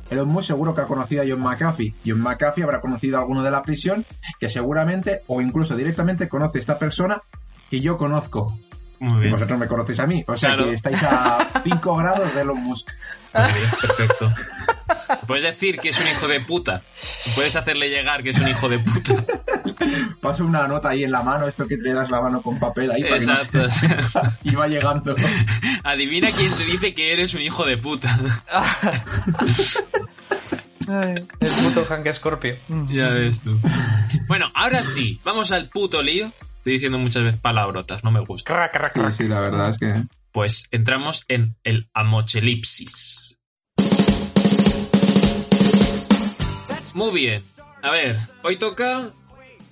S3: Elon Musk seguro que ha conocido a John McAfee. John McAfee habrá conocido a alguno de la prisión que seguramente o incluso directamente conoce a esta persona que yo conozco.
S2: Muy
S3: Y
S2: bien.
S3: vosotros me conocéis a mí. O sea
S2: Claro.
S3: que estáis a 5 grados de Elon Musk.
S2: Muy bien, perfecto. Puedes decir que es un hijo de puta. Puedes hacerle llegar que es un hijo de puta.
S3: Paso una nota ahí en la mano, esto que te das la mano con papel ahí para que no
S2: Exacto.
S3: se- y va llegando.
S2: Adivina quién te dice que eres un hijo de puta.
S1: Ay, el puto Hank Scorpio.
S2: Ya ves tú. Bueno, ahora sí, vamos al puto lío. Estoy diciendo muchas veces palabrotas, no me gusta.
S1: Crac, crac,
S3: Sí,
S1: crac.
S3: sí, la verdad es que...
S2: Pues entramos en el amochelipsis. Muy bien. A ver, hoy toca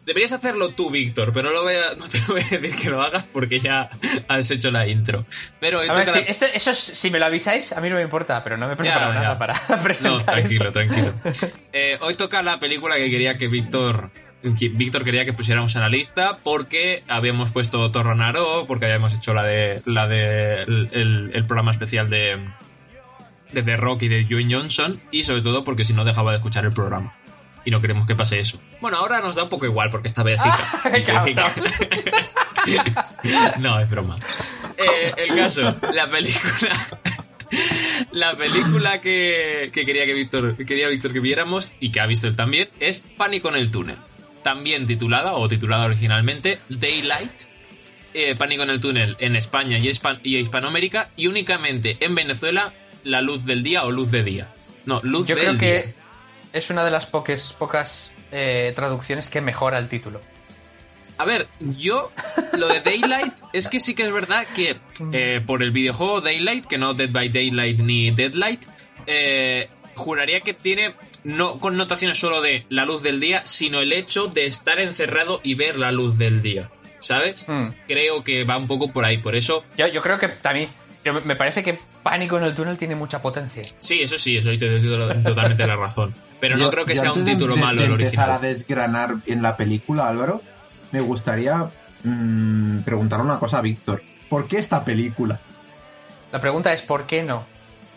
S2: Deberías hacerlo tú, Víctor, pero no, voy a- no te voy a decir que lo hagas porque ya has hecho la intro. Pero hoy
S1: A ver,
S2: toca
S1: si, esto- eso es- si me lo avisáis, a mí no me importa, pero no me he preparado
S2: Ya,
S1: nada
S2: ya.
S1: para
S2: No,
S1: presentar.
S2: tranquilo,
S1: esto.
S2: tranquilo. Eh, hoy toca la película que quería que Víctor Víctor quería que pusiéramos en la lista porque habíamos puesto Thor Ragnarok, porque habíamos hecho la de la de el, el- el programa especial de de The Rock y de Dwayne Johnson y sobre todo porque si no dejaba de escuchar el programa. Y no queremos que pase eso. Bueno, ahora nos da un poco igual porque esta vez No, es broma. Eh, el caso, la película. La película que, que quería que Víctor quería Víctor que viéramos y que ha visto él también es Pánico en el túnel. También titulada o titulada originalmente Daylight. eh, Pánico en el túnel en España y, Hispan- y Hispanoamérica y únicamente en Venezuela La luz del día o Luz de día. No, Luz
S1: Yo
S2: del
S1: creo
S2: día.
S1: que es una de las poques, pocas eh, traducciones que mejora el título.
S2: A ver, yo lo de Daylight es que sí que es verdad que eh, por el videojuego Daylight, que no Dead by Daylight ni Deadlight, eh, juraría que tiene no connotaciones solo de la luz del día, sino el hecho de estar encerrado y ver la luz del día. ¿Sabes?
S1: Mm.
S2: Creo que va un poco por ahí, por eso.
S1: Yo, yo creo que también. yo- me parece que Pánico en el túnel tiene mucha potencia.
S2: Sí, eso sí, eso te doy totalmente la razón. Pero no
S3: Yo-
S2: creo que sea un título
S3: de-
S2: malo
S3: de
S2: el
S3: empezar a
S2: original.
S3: desgranar en la película, Álvaro, me gustaría mm, preguntar una cosa a Víctor. ¿Por qué esta película?
S1: La pregunta es: ¿por qué no?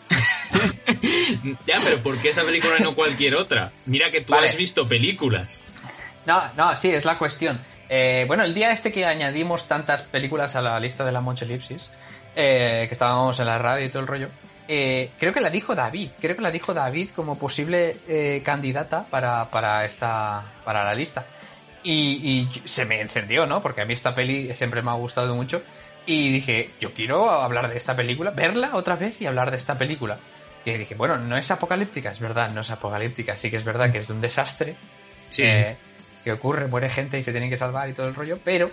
S2: Ya, pero ¿por qué esta película y no cualquier otra? Mira que tú
S1: Vale.
S2: has visto películas.
S1: No, no, sí, es la cuestión. Eh, bueno, el día este que añadimos tantas películas a la lista de la Monchelipsis, eh, que estábamos en la radio y todo el rollo, eh, creo que la dijo David, creo que la dijo David como posible eh, candidata para, para esta para la lista. Y, y se me encendió, ¿no? Porque a mí esta peli siempre me ha gustado mucho. Y dije, yo quiero hablar de esta película, verla otra vez y hablar de esta película. Y dije, bueno, no es apocalíptica, es verdad, no es apocalíptica. Sí que es verdad que es de un desastre,
S2: Sí.
S1: eh, que ocurre, muere gente y se tienen que salvar y todo el rollo, pero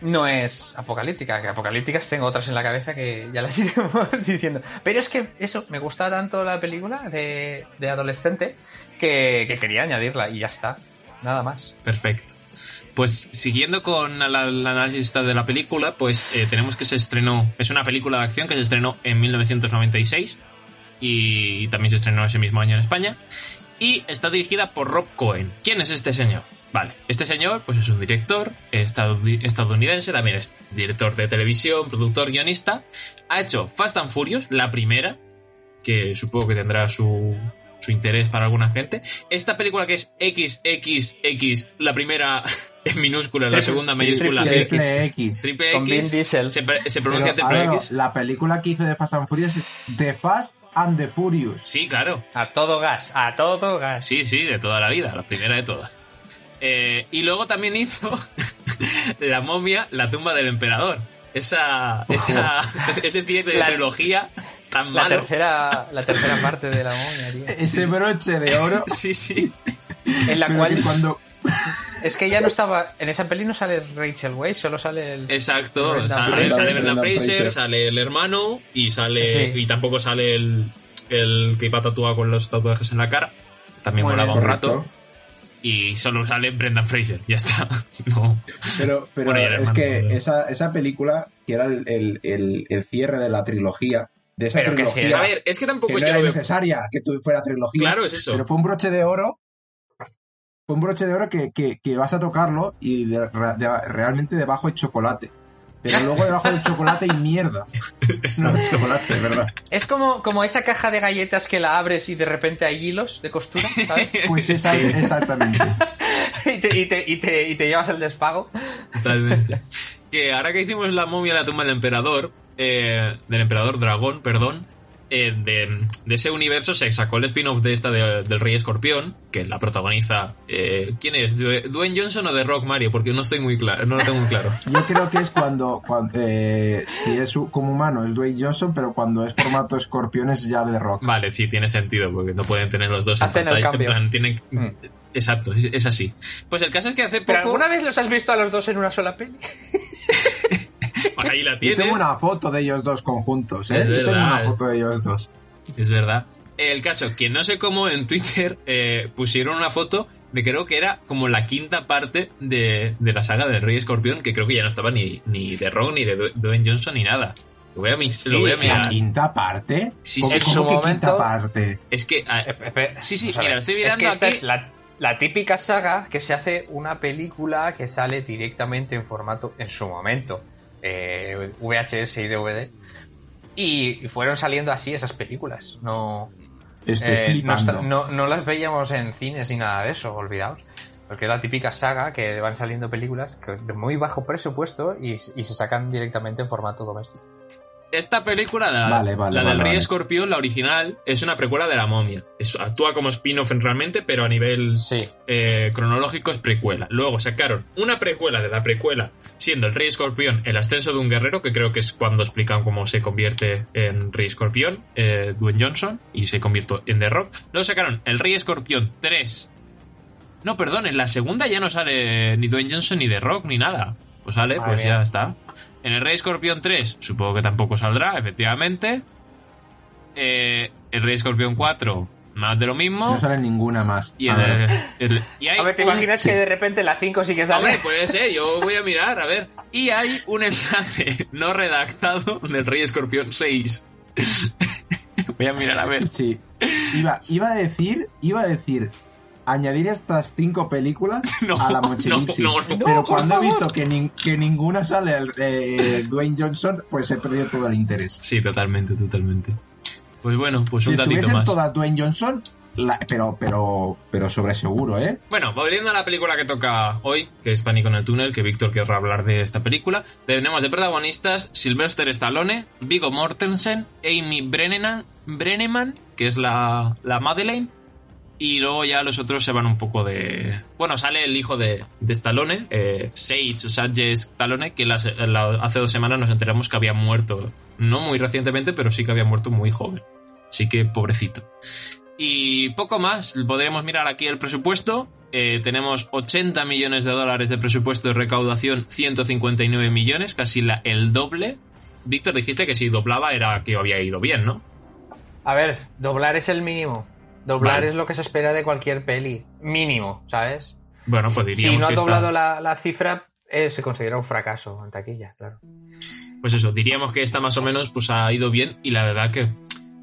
S1: no es apocalíptica, que apocalípticas tengo otras en la cabeza que ya las iremos diciendo. Pero es que eso, me gusta tanto la película de, de adolescente que, que quería añadirla y ya está, nada más.
S2: Perfecto. Pues siguiendo con el análisis de la película, pues eh, tenemos que se estrenó, es una película de acción que se estrenó en 1996 y también se estrenó ese mismo año en España y está dirigida por Rob Cohen. ¿Quién es este señor? Vale, este señor pues es un director estadounidense, también es director de televisión, productor, guionista. Ha hecho Fast and Furious, la primera, que supongo que tendrá su, su interés para alguna gente. Esta película que es XXX, la primera en minúscula, la segunda en mayúscula,
S1: Triple
S3: Triple X.
S2: triple
S1: Con Vin
S2: X,
S1: Diesel.
S2: se, se pronuncia
S3: Pero,
S2: triple
S3: Álvaro,
S2: X.
S3: la película que hizo de Fast and Furious es The Fast and the Furious.
S2: Sí, claro.
S1: A todo gas, a todo gas.
S2: Sí, sí, de toda la vida, la primera de todas. Eh, y luego también hizo La momia, la tumba del emperador. Esa, esa, ese cierre de
S1: La-
S2: trilogía tan
S1: La
S2: malo.
S1: tercera, la tercera parte de la momia, tío.
S3: Ese broche de oro.
S2: Sí, sí.
S1: En la
S3: pero
S1: cual
S3: cuando
S1: es que ya no estaba. En esa peli no sale Rachel Weisz, solo sale el.
S2: Exacto, sale,
S1: Fraser.
S2: sale Brendan Fraser,
S3: Fraser.
S2: sale el hermano y sale
S1: Sí.
S2: y tampoco sale el, el que iba tatuado con los tatuajes en la cara. También
S1: bien.
S2: un rato. Y solo sale Brendan Fraser, ya está. No.
S3: Pero, pero
S2: Bueno,
S3: es que
S2: pero-
S3: esa, esa película, que era el, el- el- el cierre de la trilogía, de esa
S1: Pero
S3: trilogía.
S2: A ver, es que tampoco
S3: que no
S2: yo
S3: era
S2: lo veo.
S3: necesaria que fuera trilogía,
S2: Claro, es eso.
S3: pero fue un broche de oro, un broche de oro que, que- que vas a tocarlo y de- de- realmente debajo hay chocolate. Pero luego debajo del chocolate hay mierda. No hay chocolate, es verdad.
S1: Es como, como esa caja de galletas que la abres y de repente hay hilos de costura, ¿sabes?
S3: Pues esa,
S2: Sí.
S3: exactamente.
S1: y, te, y, te, y, te, y te llevas el despago.
S2: Totalmente. que ahora que hicimos la momia de la tumba del emperador, eh, del emperador dragón, perdón, eh, de, de ese universo se sacó el spin-off de esta de- del Rey Escorpión, que la protagoniza. eh, ¿Quién es? ¿Dwayne Johnson o de Rock Mario? Porque no estoy muy claro, no lo tengo muy claro.
S3: Yo creo que es cuando, cuando eh, si es como humano es Dwayne Johnson, pero cuando es formato escorpión es ya de rock.
S2: Vale, sí, tiene sentido, porque no pueden tener los dos en
S1: el
S2: pantalla. En plan, tienen.
S1: Mm.
S2: Exacto, es, es así. Pues el caso es que hace
S1: ¿Pero
S2: poco.
S1: alguna vez los has visto a los dos en una sola peli?
S2: Ahí la
S3: Yo tengo una foto de ellos dos conjuntos, ¿eh?
S2: Es
S3: Yo tengo
S2: verdad.
S3: una foto de ellos dos.
S2: Es verdad. El caso, que no sé cómo en Twitter eh, pusieron una foto de creo que era como la quinta parte de, de la saga del Rey Escorpión, que creo que ya no estaba ni, ni de Rock, ni de Dwayne Johnson, ni nada. Lo voy a, mis- lo voy a
S1: Sí,
S3: ¿La
S2: mirar.
S3: quinta parte?
S2: Sí,
S3: ¿Cómo,
S2: sí,
S3: cómo que quinta
S1: momento-
S3: parte?
S2: Es que... ah, Sí, sí, mira, lo estoy
S1: Es
S2: mirando
S1: que esta
S2: aquí.
S1: es la, la típica saga que se hace una película que sale directamente en formato, en su momento, eh, VHS y DVD. Y, fueron saliendo así esas películas. No, eh, no, no- no las veíamos en cines ni nada de eso, olvidaos. Porque es la típica saga que van saliendo películas que- de muy bajo presupuesto y, y se sacan directamente en formato doméstico.
S2: Esta película, la,
S3: Vale, vale,
S2: la del
S3: vale,
S2: Rey. Escorpión, la original, es una precuela de la momia. Es- actúa como spin-off realmente, pero a nivel
S1: Sí,
S2: eh, cronológico es precuela. Luego sacaron una precuela de la precuela, siendo el Rey Escorpión el ascenso de un guerrero, que creo que es cuando explican cómo se convierte en Rey Escorpión, eh, Dwayne Johnson, y se convirtió en The Rock. Luego sacaron el Rey Escorpión 3. No, perdón, en la segunda ya no sale ni Dwayne Johnson, ni The Rock, ni nada. Pues sale, pues
S1: bien.
S2: ya está. En el Rey Escorpión 3, supongo que tampoco saldrá, efectivamente. Eh, el Rey Escorpión 4, más de lo mismo.
S3: No sale ninguna más.
S2: Y,
S3: A ver.
S2: el- el- y hay
S1: A ver, ¿te imaginas
S3: sí.
S1: que de repente la 5 sí que sale?
S2: Hombre, puede ser, yo voy a mirar, a ver. Y hay un enlace no redactado del Rey Escorpión 6. voy a mirar, a ver.
S3: Sí. Iba, iba a decir, iba a decir, añadir estas cinco películas
S2: No,
S3: a la mochilipsis.
S2: no, no.
S3: Pero cuando he visto que, que ninguna sale el, eh, Dwayne Johnson, pues he perdido todo el interés.
S2: Sí, totalmente, totalmente. Pues bueno, pues
S3: Si
S2: un datito más.
S3: todas Dwayne Johnson, la- pero, pero, pero sobre seguro, ¿eh?
S2: Bueno, volviendo a la película que toca hoy, que es Pánico en el túnel, que Víctor querrá hablar de esta película, tenemos de protagonistas Sylvester Stallone, Viggo Mortensen, Amy Brenneman, Brenneman que es la, la Madeleine, y luego ya los otros se van un poco de... Bueno, sale el hijo de, de Stallone, eh, Sage o Sage Stallone, que hace dos semanas nos enteramos que había muerto, no muy recientemente, pero sí que había muerto muy joven. Así que pobrecito. Y poco más, podremos mirar aquí el presupuesto. Eh, tenemos 80 millones de dólares de presupuesto de recaudación, 159 millones, casi la, el doble. Víctor, dijiste que si doblaba era que había ido bien, ¿no?
S1: A ver, doblar es el mínimo. Doblar
S2: Vale.
S1: es lo que se espera de cualquier peli. Mínimo, ¿sabes?
S2: Bueno, pues diríamos
S1: Si no ha
S2: está-
S1: doblado la, la cifra, eh, se considera un fracaso en taquilla, claro.
S2: pues eso, diríamos que esta más o menos pues ha ido bien y la verdad que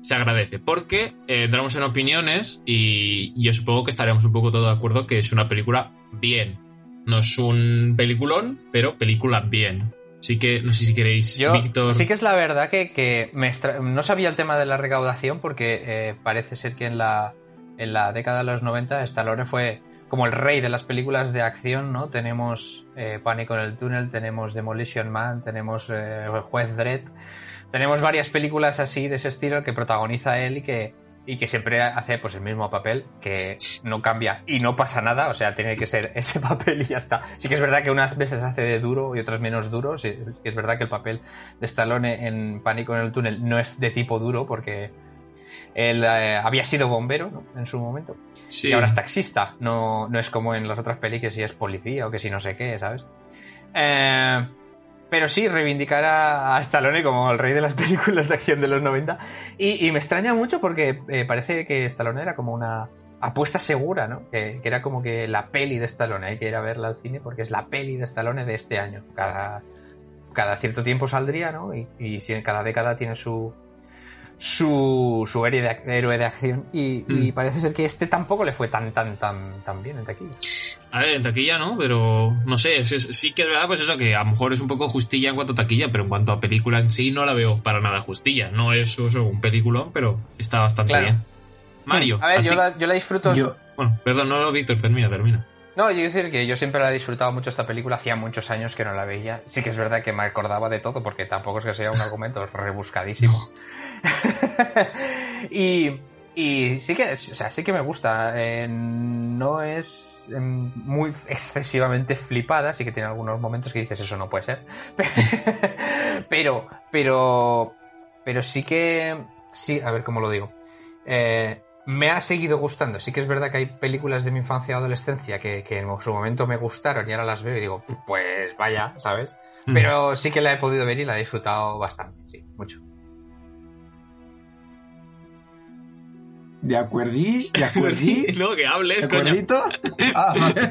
S2: se agradece. Porque eh, entramos en opiniones y yo supongo que estaremos un poco todos de acuerdo que es una película bien. No es un peliculón, pero película bien. Así que no sé si queréis,
S1: Yo
S2: Víctor.
S1: sí que es la verdad que, que me extra- no sabía el tema de la recaudación porque eh, parece ser que en la, en la década de los 90 Stallone fue como el rey de las películas de acción, ¿no? Tenemos eh, Pánico en el túnel, tenemos Demolition Man, tenemos eh, Juez Dredd, tenemos varias películas así de ese estilo que protagoniza él y que, y que siempre hace pues el mismo papel, que no cambia y no pasa nada, o sea, tiene que ser ese papel y ya está. Sí que es verdad que unas veces hace de duro y otras menos duro, sí, es verdad que el papel de Stallone en Pánico en el túnel no es de tipo duro porque él eh, había sido bombero ¿no? en su momento
S2: Sí.
S1: y ahora es taxista, no, no es como en las otras que si es policía o que si no sé qué, ¿sabes? Eh, pero sí, reivindicar a, Stallone como el rey de las películas de acción de los 90. Y, me extraña mucho porque eh, parece que Stallone era como una apuesta segura, ¿no? Que, era como que la peli de Stallone, hay que ir a verla al cine porque es la peli de Stallone de este año. Cada, cada cierto tiempo saldría, ¿no? Y, y cada década tiene su, su, su héroe, de, héroe de acción y, y
S2: Mm.
S1: parece ser que este tampoco le fue tan tan tan tan bien en taquilla.
S2: A ver, en taquilla no, pero no sé, es- es- sí que es verdad, pues eso, que a lo mejor es un poco justilla en cuanto a taquilla, pero en cuanto a película en sí no la veo para nada justilla. No es eso, un peliculón, pero está bastante
S1: Claro.
S2: bien. Mario,
S1: A ver,
S2: a
S1: yo la, yo la disfruto.
S3: Yo,
S2: Bueno, perdón, no, Víctor, termina, termina.
S1: No, yo decir que yo siempre la he disfrutado mucho esta película, hacía muchos años que no la veía. Sí que es verdad que me acordaba de todo, porque tampoco es que sea un argumento rebuscadísimo. y, y sí que, o sea, sí que me gusta. Eh, no es em, muy excesivamente flipada, sí que tiene algunos momentos que dices eso no puede ser. pero, pero, pero sí que, sí, a ver cómo lo digo. Eh, me ha seguido gustando. Sí que es verdad que hay películas de mi infancia o adolescencia que, que en su momento me gustaron y ahora las veo y digo, pues vaya, ¿sabes?
S2: Mm.
S1: Pero sí que la he podido ver y la he disfrutado bastante, sí, mucho.
S3: De acuerdí, de acuerdí.
S2: no, que hables,
S3: ¿De
S2: coño.
S3: acuerdito? Ah, vale.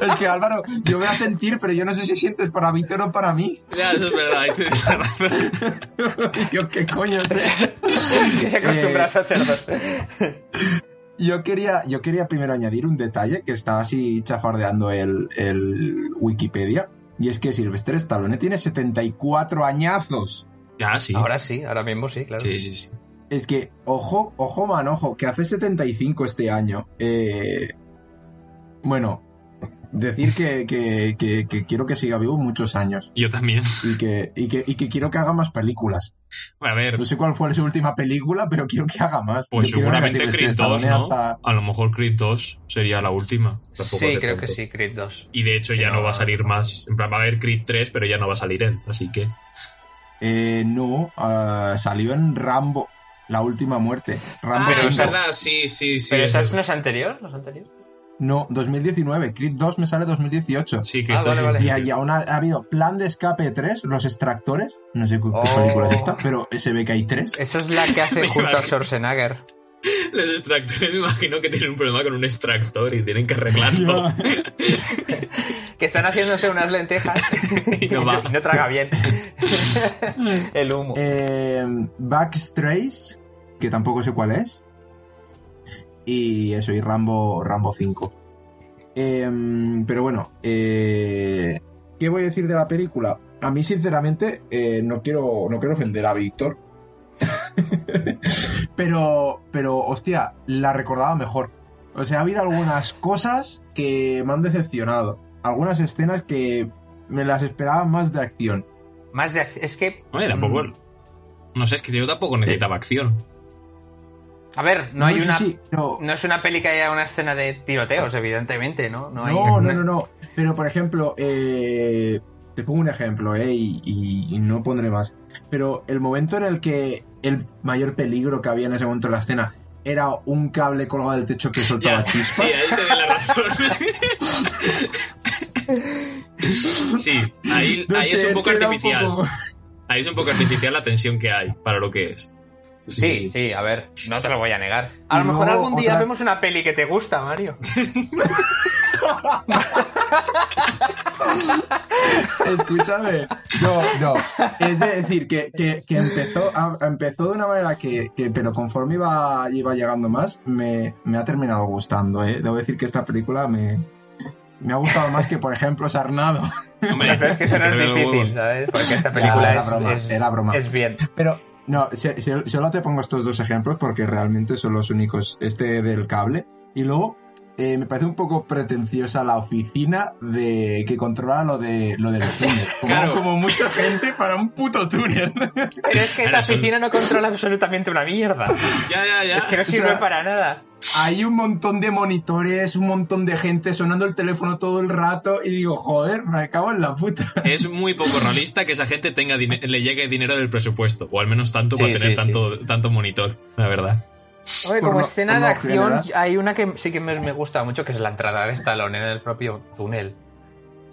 S3: es que Álvaro, yo voy a sentir, pero yo no sé si sientes para Víctor o para mí.
S2: Ya, eso es verdad, ahí tienes razón.
S3: yo qué coño sé.
S1: Que se acostumbras a ser dos.
S3: Yo quería, yo quería primero añadir un detalle que estaba así chafardeando el, el Wikipedia. Y es que Sylvester Stallone tiene 74 añazos.
S2: Ya, sí.
S1: Ahora sí, ahora mismo sí, claro.
S2: Sí, sí, sí.
S3: Es que, ojo, ojo, man, ojo, que hace 75 este año. Eh, bueno, decir que, que- que- que quiero que siga vivo muchos años.
S2: Yo también.
S3: Y que, y, que, y que quiero que haga más películas.
S2: A ver,
S3: No sé cuál fue su última película, pero quiero que haga más.
S2: pues
S3: Yo
S2: seguramente Creed 2,
S3: Stallone
S2: ¿no?
S3: hasta-
S2: A lo mejor Creed 2 sería la última. Tampoco
S1: Sí, creo que sí, Creed 2.
S2: Y de hecho ya no va a salir más. En plan, va a haber Creed 3, pero ya no va a salir él. Así que.
S3: Eh, no, ah, salió en Rambo, la última muerte. Rambo
S1: pero
S2: es
S1: esa-
S3: 5.
S2: verdad, sí, sí, sí.
S1: ¿Pero
S2: es
S1: esa
S2: verdad.
S1: no es anterior? ¿No es anterior?
S3: No, 2019. Creed 2 me sale 2018.
S2: Sí, Creed
S1: Ah,
S2: 2
S1: vale,
S2: es
S1: vale.
S3: Y, ahí aún ha, ha habido Plan de Escape 3, Los Extractores. No sé qué, qué
S1: Oh.
S3: película es esta, pero se ve que hay tres.
S1: Esa es la que hace junto a. Schwarzenegger.
S2: Los extractores me imagino que tienen un problema con un extractor y tienen que arreglarlo.
S1: Que están haciéndose unas lentejas
S2: Y no va.
S1: y no traga bien. El humo.
S3: Eh, Backstrace, que tampoco sé cuál es. Y eso, y Rambo, Rambo 5. Em, pero bueno, eh, ¿qué voy a decir de la película? A mí, sinceramente, eh, no, quiero, no quiero ofender a Víctor. pero, pero, hostia, la recordaba mejor. O sea, ha habido algunas cosas que me han decepcionado. Algunas escenas que me las esperaba más de acción.
S1: Más de ac- Es que.
S2: Oye, tampoco.
S1: mm,
S2: No sé, es que yo tampoco necesitaba acción.
S1: A ver, no, hay
S3: sí,
S1: una.
S3: sí, pero-
S1: No es una peli que haya una escena de tiroteos, evidentemente, ¿no? No, hay
S3: No, no, no, no. Pero, por ejemplo, eh, te pongo un ejemplo, ¿eh? Y, y- y no pondré más. Pero el momento en el que el mayor peligro que había en ese momento en la escena era un cable colgado del techo que soltaba chispas.
S2: Sí, ahí te doy la razón. sí, ahí,
S3: No
S2: ahí
S3: sé,
S2: es un poco
S3: que
S2: artificial.
S3: poco-
S2: Ahí es un poco artificial la tensión que hay para lo que es.
S1: Sí, sí, a ver, no te lo voy a negar. A lo mejor algún día
S3: otra-
S1: vemos una peli que te gusta, Mario.
S3: Escúchame. No, no. Es decir, que, que- que empezó, a- empezó de una manera que, que- pero conforme iba, iba llegando más, me, me ha terminado gustando, ¿eh? Debo decir que esta película me, me ha gustado más que, por ejemplo, Sarnado.
S2: Hombre,
S1: Pero es que eso no es difícil, ¿sabes? Porque esta película
S3: era
S1: es,
S3: broma,
S1: es,
S3: era broma.
S1: es bien.
S3: Pero, no, solo te pongo estos dos ejemplos porque realmente son los únicos. Este del cable. Y luego, eh, me parece un poco pretenciosa la oficina de que controla lo de lo del túnel. Como,
S2: Claro.
S3: como mucha gente para un puto túnel.
S1: Pero es que esa oficina no controla absolutamente una mierda.
S2: Ya, ya, ya.
S1: Es que no sirve
S3: sea,
S1: para nada.
S3: Hay un montón de monitores, un montón de gente sonando el teléfono todo el rato y digo, joder, me cago en la puta.
S2: Es muy poco realista que esa gente tenga le llegue dinero del presupuesto, o al menos tanto
S1: Sí,
S2: para tener
S1: sí,
S2: tanto, tanto monitor, la verdad.
S1: Hombre,
S3: Por
S1: como
S3: lo-
S1: escena de acción,
S3: general.
S1: hay una que sí que me, me gusta mucho, que es la entrada de Stallone en el propio túnel.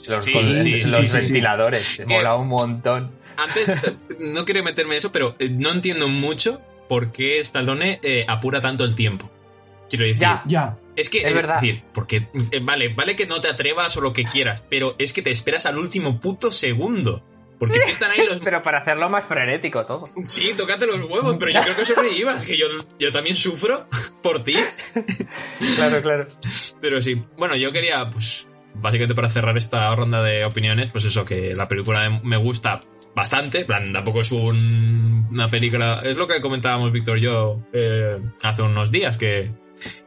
S1: Los,
S2: Sí,
S1: con-
S2: sí,
S1: los
S2: sí, sí,
S1: ventiladores. Mola un montón.
S2: Antes, eh, no quiero meterme eso, pero eh, no entiendo mucho por qué Stallone eh, apura tanto el tiempo. Quiero decir,
S1: Ya.
S3: Ya.
S2: es que,
S1: Es verdad.
S2: decir, porque, eh, vale, vale que no te atrevas o lo que quieras, pero es que te esperas al último puto segundo. Porque es que están ahí los...
S1: Pero para hacerlo más frenético todo.
S2: Sí, tócate los huevos, pero yo creo que sobrevivas, que yo, yo también sufro por ti.
S1: Claro, claro.
S2: Pero sí, bueno, yo quería, pues, básicamente para cerrar esta ronda de opiniones, pues eso, que la película me gusta bastante, plan, tampoco es un- una película, es lo que comentábamos Víctor y yo eh, hace unos días, que,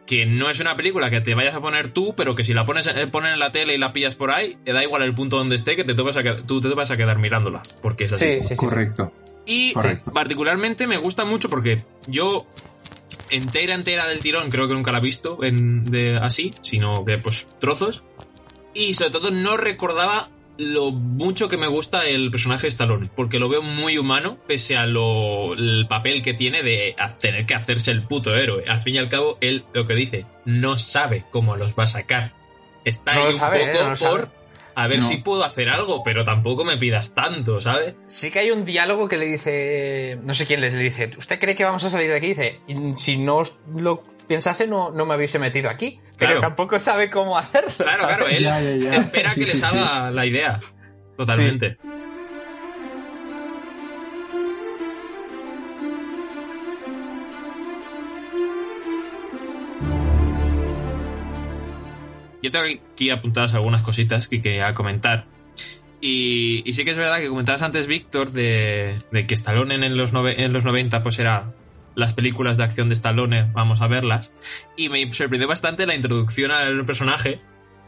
S2: que no es una película que te vayas a poner tú, pero que si la pones eh, ponen en la tele y la pillas por ahí, te da igual el punto donde esté, que te tú te vas a quedar mirándola, porque es así.
S1: Sí, sí, sí.
S3: Correcto.
S2: Y
S3: Correcto.
S2: particularmente me gusta mucho porque yo entera, entera del tirón, creo que nunca la he visto en, de, así, sino que pues trozos. Y sobre todo no recordaba lo mucho que me gusta el personaje de Stallone, porque lo veo muy humano, pese a lo, el papel que tiene de tener que hacerse el puto héroe. Al fin y al cabo, él lo que dice, no sabe cómo los va a sacar. Está
S1: No
S2: ahí un
S1: sabe,
S2: poco
S1: ¿eh? No lo
S2: por
S1: sabe.
S2: a ver
S3: No.
S2: si puedo hacer algo, pero tampoco me pidas tanto, ¿sabes?
S1: Sí que hay un diálogo que le dice, no sé quién les le dice, ¿usted cree que vamos a salir de aquí? Dice, "Y si no os lo pensase no, no me hubiese metido aquí. Pero
S2: Claro.
S1: tampoco sabe cómo hacerlo.
S2: Claro, claro, él
S3: Ya, ya, ya.
S2: espera
S3: Sí,
S2: que
S3: sí,
S2: les
S3: sí.
S2: haga la idea. Totalmente. Yo tengo aquí apuntadas algunas cositas que quería comentar. Y, y sí que es verdad que comentabas antes, Víctor, de, de que Stallone en los, nove- en los 90 pues era las películas de acción de Stallone, vamos a verlas. Y me sorprendió bastante la introducción al personaje,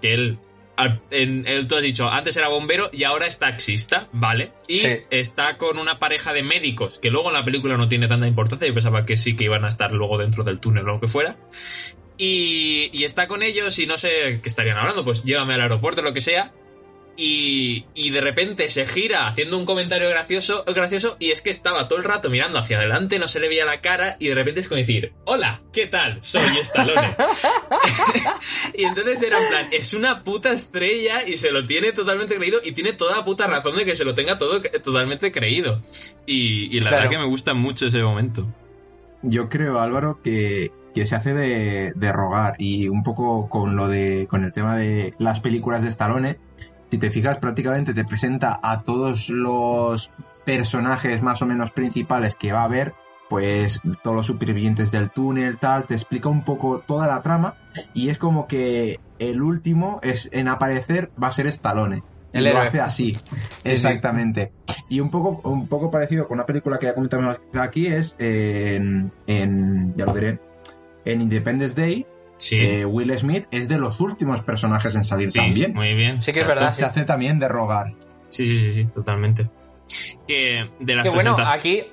S2: que él, al- en, él tú has dicho, antes era bombero y ahora es taxista, ¿vale? Y
S1: Sí.
S2: está con una pareja de médicos, que luego en la película no tiene tanta importancia, yo pensaba que sí que iban a estar luego dentro del túnel o lo que fuera. Y, y está con ellos y no sé qué estarían hablando, pues llévame al aeropuerto, lo que sea. Y, y de repente se gira haciendo un comentario gracioso, gracioso y es que estaba todo el rato mirando hacia adelante, no se le veía la cara y de repente es como decir, hola, ¿qué tal? Soy Stallone. y entonces era en plan, es una puta estrella y se lo tiene totalmente creído y tiene toda la puta razón de que se lo tenga todo totalmente creído. Y, y la
S1: Claro.
S2: verdad que me gusta mucho ese momento.
S3: Yo creo, Álvaro, que, que se hace de, de rogar y un poco con lo de con el tema de las películas de Stallone. Si te fijas, prácticamente te presenta a todos los personajes más o menos principales que va a haber, pues todos los supervivientes del túnel, tal, te explica un poco toda la trama y es como que el último es en aparecer va a ser Stallone.
S1: El
S3: lo hace así, exactamente. Y un poco, un poco parecido con una película que ya comentamos aquí es en, en ya lo diré, en Independence Day,
S2: Sí,
S3: eh, Will Smith es de los últimos personajes en salir
S2: sí,
S3: también.
S2: muy bien.
S1: Sí que es verdad.
S3: Se hace también de rogar.
S2: Sí, sí, sí, sí, totalmente. Que de las
S1: Que bueno, aquí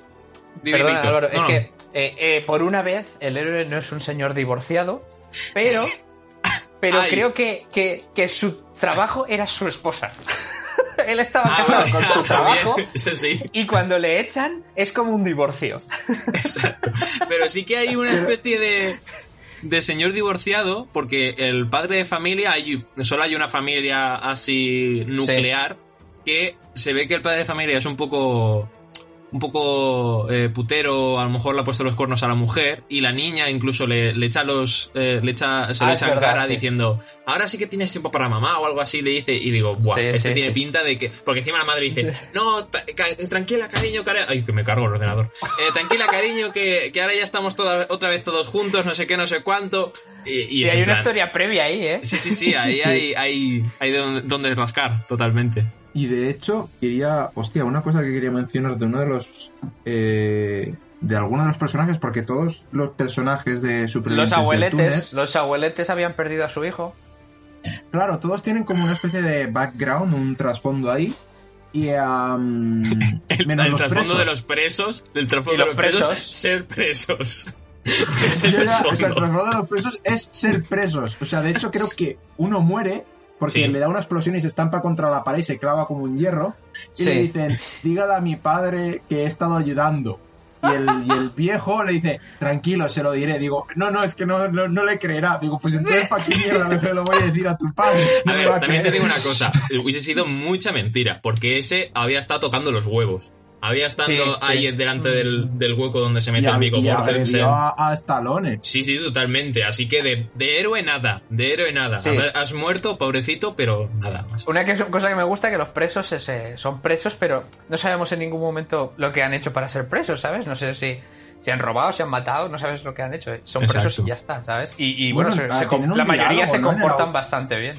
S1: Perdona. Álvaro,
S2: No,
S1: es
S2: no.
S1: que eh, eh, por una vez el héroe no es un señor divorciado, pero, pero
S2: Ay.
S1: creo que, que, que su trabajo era su esposa. Él estaba
S2: Ah,
S1: casado con su
S2: también,
S1: trabajo
S2: Eso sí,
S1: y cuando le echan es como un divorcio.
S2: exacto. Pero sí que hay una especie de, de señor divorciado, porque el padre de familia, hay, solo hay una familia así nuclear, que se ve que el padre de familia es un poco un poco eh, putero, a lo mejor le ha puesto los cuernos a la mujer y la niña incluso le, le echa los eh, le echa, se
S1: Ah, es
S2: echa en cara
S1: sí.
S2: diciendo ahora sí que tienes tiempo para mamá o algo así le dice y digo buah
S1: Sí,
S2: este
S1: sí,
S2: tiene pinta de que porque encima la madre dice no tranquila cariño cari-". ay que me cargo el ordenador Eh, tranquila cariño que, que ahora ya estamos toda- otra vez todos juntos no sé qué no sé cuánto y,
S1: hay una
S2: plan,
S1: historia previa ahí, ¿eh?
S2: sí sí sí ahí hay hay, hay donde, donde rascar totalmente
S3: Y de hecho, quería, hostia, una cosa que quería mencionar de uno de los, eh, de alguno de los personajes, porque todos los personajes de
S1: Los
S3: supervivientes del túnel,
S1: abueletes, los abueletes habían perdido a su hijo.
S3: claro, todos tienen como una especie de background, un trasfondo ahí, y am,
S2: el,
S3: menos
S2: el
S3: los
S2: trasfondo
S3: presos.
S2: de los presos el trasfondo de
S1: los
S2: los presos
S1: presos.
S2: ser presos Es el
S3: Ya, o sea, el
S2: trasfondo
S3: de los presos es ser presos. O sea, de hecho creo que uno muere porque
S2: Sí.
S3: le da una explosión y se estampa contra la pared y se clava como un hierro. Y
S1: Sí.
S3: le dicen, dígale a mi padre que he estado ayudando. Y el, y el viejo le dice, tranquilo, se lo diré. Digo, no, no, es que no, no, no le creerá. Digo, pues entonces, ¿para qué mierda lo voy a decir a tu padre? No
S2: A
S3: me
S2: ver,
S3: va a
S2: también te
S3: creer.
S2: digo una cosa, hubiese sido mucha mentira, porque ese había estado tocando los huevos. Había estado
S1: Sí,
S2: ahí
S1: sí.
S2: delante del, del hueco donde se
S3: Y,
S2: mete el
S3: a-
S2: Viggo
S3: y
S2: Mortensen.
S3: a, a Stallone.
S2: Sí, sí, totalmente. Así que de, de héroe nada, de héroe nada.
S1: Sí.
S2: Has muerto, pobrecito, pero nada más.
S1: Una que- cosa que me gusta es que los presos es, eh, son presos, pero no sabemos en ningún momento lo que han hecho para ser presos, ¿sabes? No sé si se han robado, se han matado, no sabes lo que han hecho. Son presos y ya está, ¿sabes? Y, y, bueno,
S3: Bueno,
S1: se-
S3: ah,
S1: se la mayoría
S3: diálogo,
S1: se
S3: el
S1: comportan bastante bien.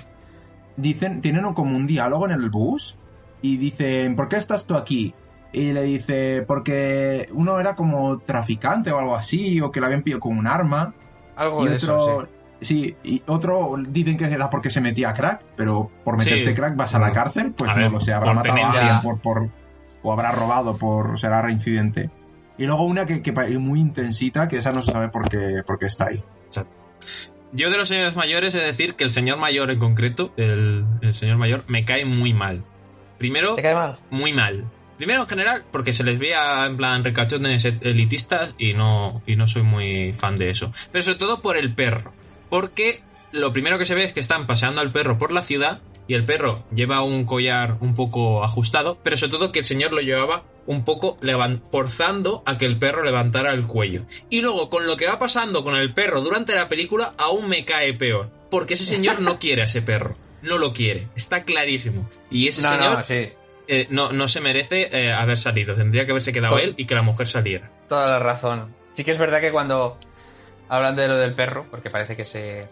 S3: dicen, tienen un- como un diálogo en el bus y dicen, ¿por qué estás tú aquí? Y le dice, porque uno era como traficante o algo así, o que le habían pillado con un arma.
S1: Algo
S3: y
S1: de
S3: otro,
S1: eso,
S3: sí. y otro dicen que era porque se metía crack, pero por
S2: Sí.
S3: meterte crack vas a la cárcel, pues
S2: A
S3: no
S2: ver,
S3: lo sé, habrá
S2: por
S3: matado a alguien por, por, o habrá robado por, será reincidente. Y luego una que, que muy intensita, que esa no se sabe por qué, por qué está ahí.
S2: Yo de los señores mayores he de decir que el señor mayor en concreto, el, el señor mayor, me cae muy mal. Primero,
S1: ¿Te cae mal?
S2: muy mal. Primero en general, porque se les veía en plan recachones elitistas y no, y no soy muy fan de eso. Pero sobre todo por el perro. Porque lo primero que se ve es que están paseando al perro por la ciudad y el perro lleva un collar un poco ajustado, pero sobre todo que el señor lo llevaba un poco forzando a que el perro levantara el cuello. Y luego, con lo que va pasando con el perro durante la película, aún me cae peor. Porque ese señor no quiere a ese perro. No lo quiere. Está clarísimo. Y ese
S1: No,
S2: señor
S1: no, sí.
S2: Eh, no, no se merece eh, haber salido. Tendría que haberse quedado
S1: Todo-
S2: él y que la mujer saliera.
S1: Toda la razón. Sí que es verdad que cuando hablan de lo del perro, porque parece que se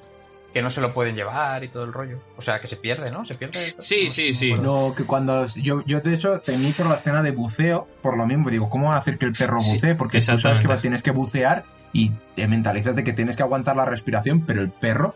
S1: que no se lo pueden llevar y todo el rollo. O sea, que se pierde, ¿no? Se pierde.
S2: Sí,
S1: No-
S2: sí,
S1: no
S2: sí.
S3: que cuando yo, yo de hecho temí por la escena de buceo, por lo mismo, digo, ¿cómo va a hacer que el perro bucee? Porque tú sabes que tienes que bucear y te mentalizas de que tienes que aguantar la respiración, pero el perro,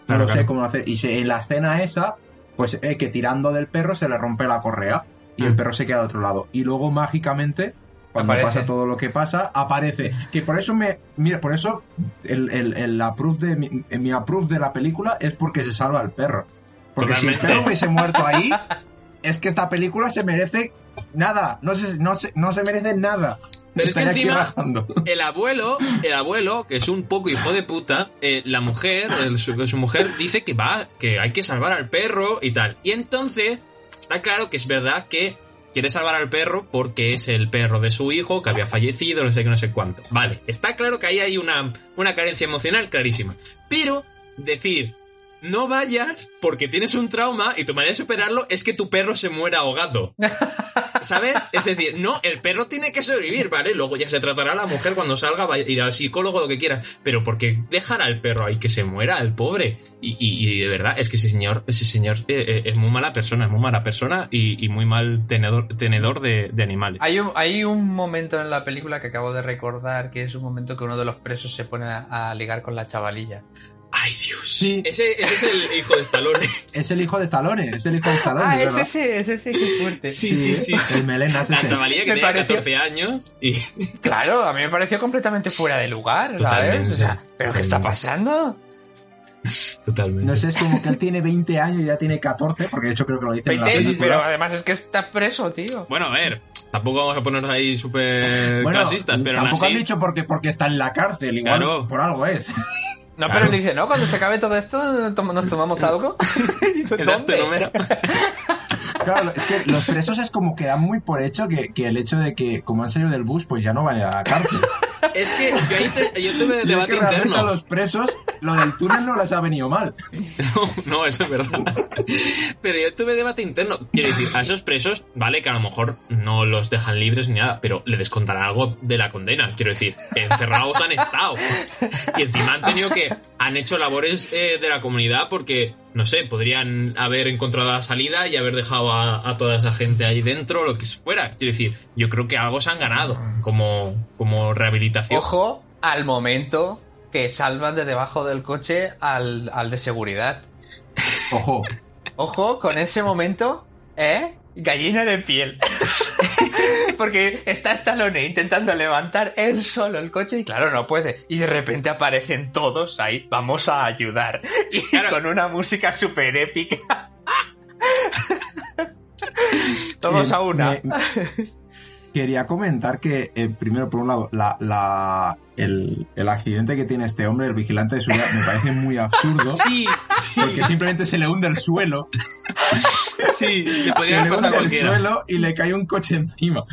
S3: no
S2: Claro,
S3: lo sé
S2: claro.
S3: cómo hacer. Y en la escena esa, pues eh, que tirando del perro se le rompe la correa y el
S2: Mm.
S3: perro se queda al otro lado. Y luego mágicamente, cuando
S1: Aparece.
S3: pasa todo lo que pasa, aparece. Que por eso me, mira, por eso el, el, el approve de mi, mi approve de la película es porque se salva al perro. Porque si el perro hubiese muerto ahí, es que esta película se merece nada. No se, no se, no se merece nada.
S2: Pero es que
S3: Estaría aquí
S2: encima-. El abuelo, el abuelo, que es un poco hijo de puta, eh, la mujer, el- su, su mujer dice que va, que hay que salvar al perro y tal. Y entonces, está claro que es verdad que quiere salvar al perro porque es el perro de su hijo que había fallecido, no sé qué, no sé cuánto. Vale, está claro que ahí hay una, una carencia emocional clarísima. Pero decir, no vayas porque tienes un trauma y tu manera de superarlo es que tu perro se muera ahogado. ¿Sabes? Es decir, no, el perro tiene que sobrevivir, ¿vale? Luego ya se tratará la mujer cuando salga, va a ir al psicólogo, lo que quiera. Pero ¿por qué dejar al perro ahí que se muera, el pobre? Y, y- de verdad, es que ese señor, ese señor eh, eh, es muy mala persona, es muy mala persona y, y muy mal tenedor, tenedor de, animales.
S1: Hay un, momento en la película que acabo de recordar que es un momento que uno de los presos se pone a ligar con la chavalilla.
S2: ¡Ay, Dios!
S3: Sí.
S2: Ese, ese es el hijo de Stallone.
S3: Es el hijo de Stallone, es el hijo de Stallone,
S1: Ah,
S3: es
S1: ese, es ese, qué fuerte.
S2: Sí, sí, sí. sí.
S3: El melenas
S2: La
S3: ese.
S2: chavalilla que
S1: Me
S2: tenía
S1: pareció-
S2: 14 años y...
S1: Claro, a mí me pareció completamente fuera de lugar, ¿sabes?
S2: Totalmente,
S1: O sea, ¿pero qué está pasando?
S2: Totalmente.
S3: No sé, es como que él tiene 20 años y ya tiene 14, porque de hecho creo que lo dice en la
S1: 20,
S2: sí, sí,
S1: pero
S3: película.
S1: además es que está preso, tío.
S2: Bueno, a ver, tampoco vamos a ponernos ahí súper
S3: Bueno,
S2: clasistas, pero
S3: tampoco
S2: así...
S3: han dicho porque, porque está en la cárcel, igual
S2: Claro.
S3: por algo es.
S1: No,
S2: Claro.
S1: pero él dice, ¿no? Cuando se acabe todo esto, nos tomamos algo. Y dice,
S2: ¿Me das tu
S1: ¿dónde?
S2: número?
S3: Claro, es que los presos es como que dan muy por hecho que, que el hecho de que, como han salido del bus, pues ya no van a ir a la cárcel.
S2: Es que yo ahí te- yo tuve
S3: es
S2: debate
S3: que
S2: interno.
S3: a los presos, lo del túnel no les ha venido mal.
S2: No, no, eso es verdad. Pero yo tuve debate interno. Quiero decir, a esos presos, vale, que a lo mejor no los dejan libres ni nada, pero le descontarán algo de la condena. Quiero decir, encerrados han estado. Y encima han tenido que. Han hecho labores eh, de la comunidad porque, no sé, podrían haber encontrado la salida y haber dejado a, a toda esa gente ahí dentro, lo que fuera. Quiero decir, yo creo que algo se han ganado como, como rehabilitación.
S1: Ojo al momento que salvan de debajo del coche al, al de seguridad.
S3: Ojo,
S1: Ojo con ese momento, ¿eh? Gallina de piel. Porque está Stallone intentando levantar él solo el coche y claro, no puede. Y de repente aparecen todos ahí, vamos a ayudar. Y
S2: Claro.
S1: con una música súper épica. todos a una.
S3: me- quería comentar que, eh, primero, por un lado, la, la- el, el accidente que tiene este hombre, el vigilante de seguridad, me parece muy absurdo.
S2: Sí, sí,
S3: Porque simplemente se le hunde el suelo,
S2: sí, le
S3: se le hunde el suelo y le cae un coche encima.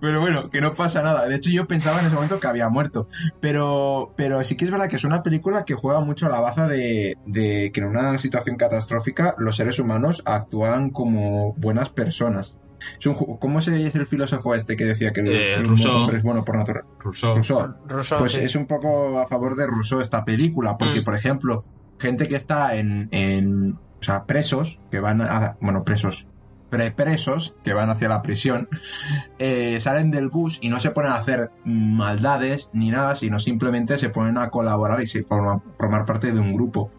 S3: Pero bueno, que no pasa nada. De hecho, yo pensaba en ese momento que había muerto. Pero, pero sí que es verdad que es una película que juega mucho a la baza de, de que en una situación catastrófica los seres humanos actúan como buenas personas. Es un ¿Cómo se dice el filósofo este que decía que el,
S2: Eh,
S3: el
S2: Rousseau.
S3: hombre es bueno por naturaleza?
S2: Rousseau.
S3: Rousseau.
S1: Rousseau,
S3: Pues
S1: sí.
S3: es un poco a favor de Rousseau esta película, porque
S2: Mm.
S3: por ejemplo, gente que está en, en o sea, presos, que van a, bueno, presos, prepresos, que van hacia la prisión, eh, salen del bus y no se ponen a hacer maldades ni nada, sino simplemente se ponen a colaborar y se forman, formar parte de un grupo.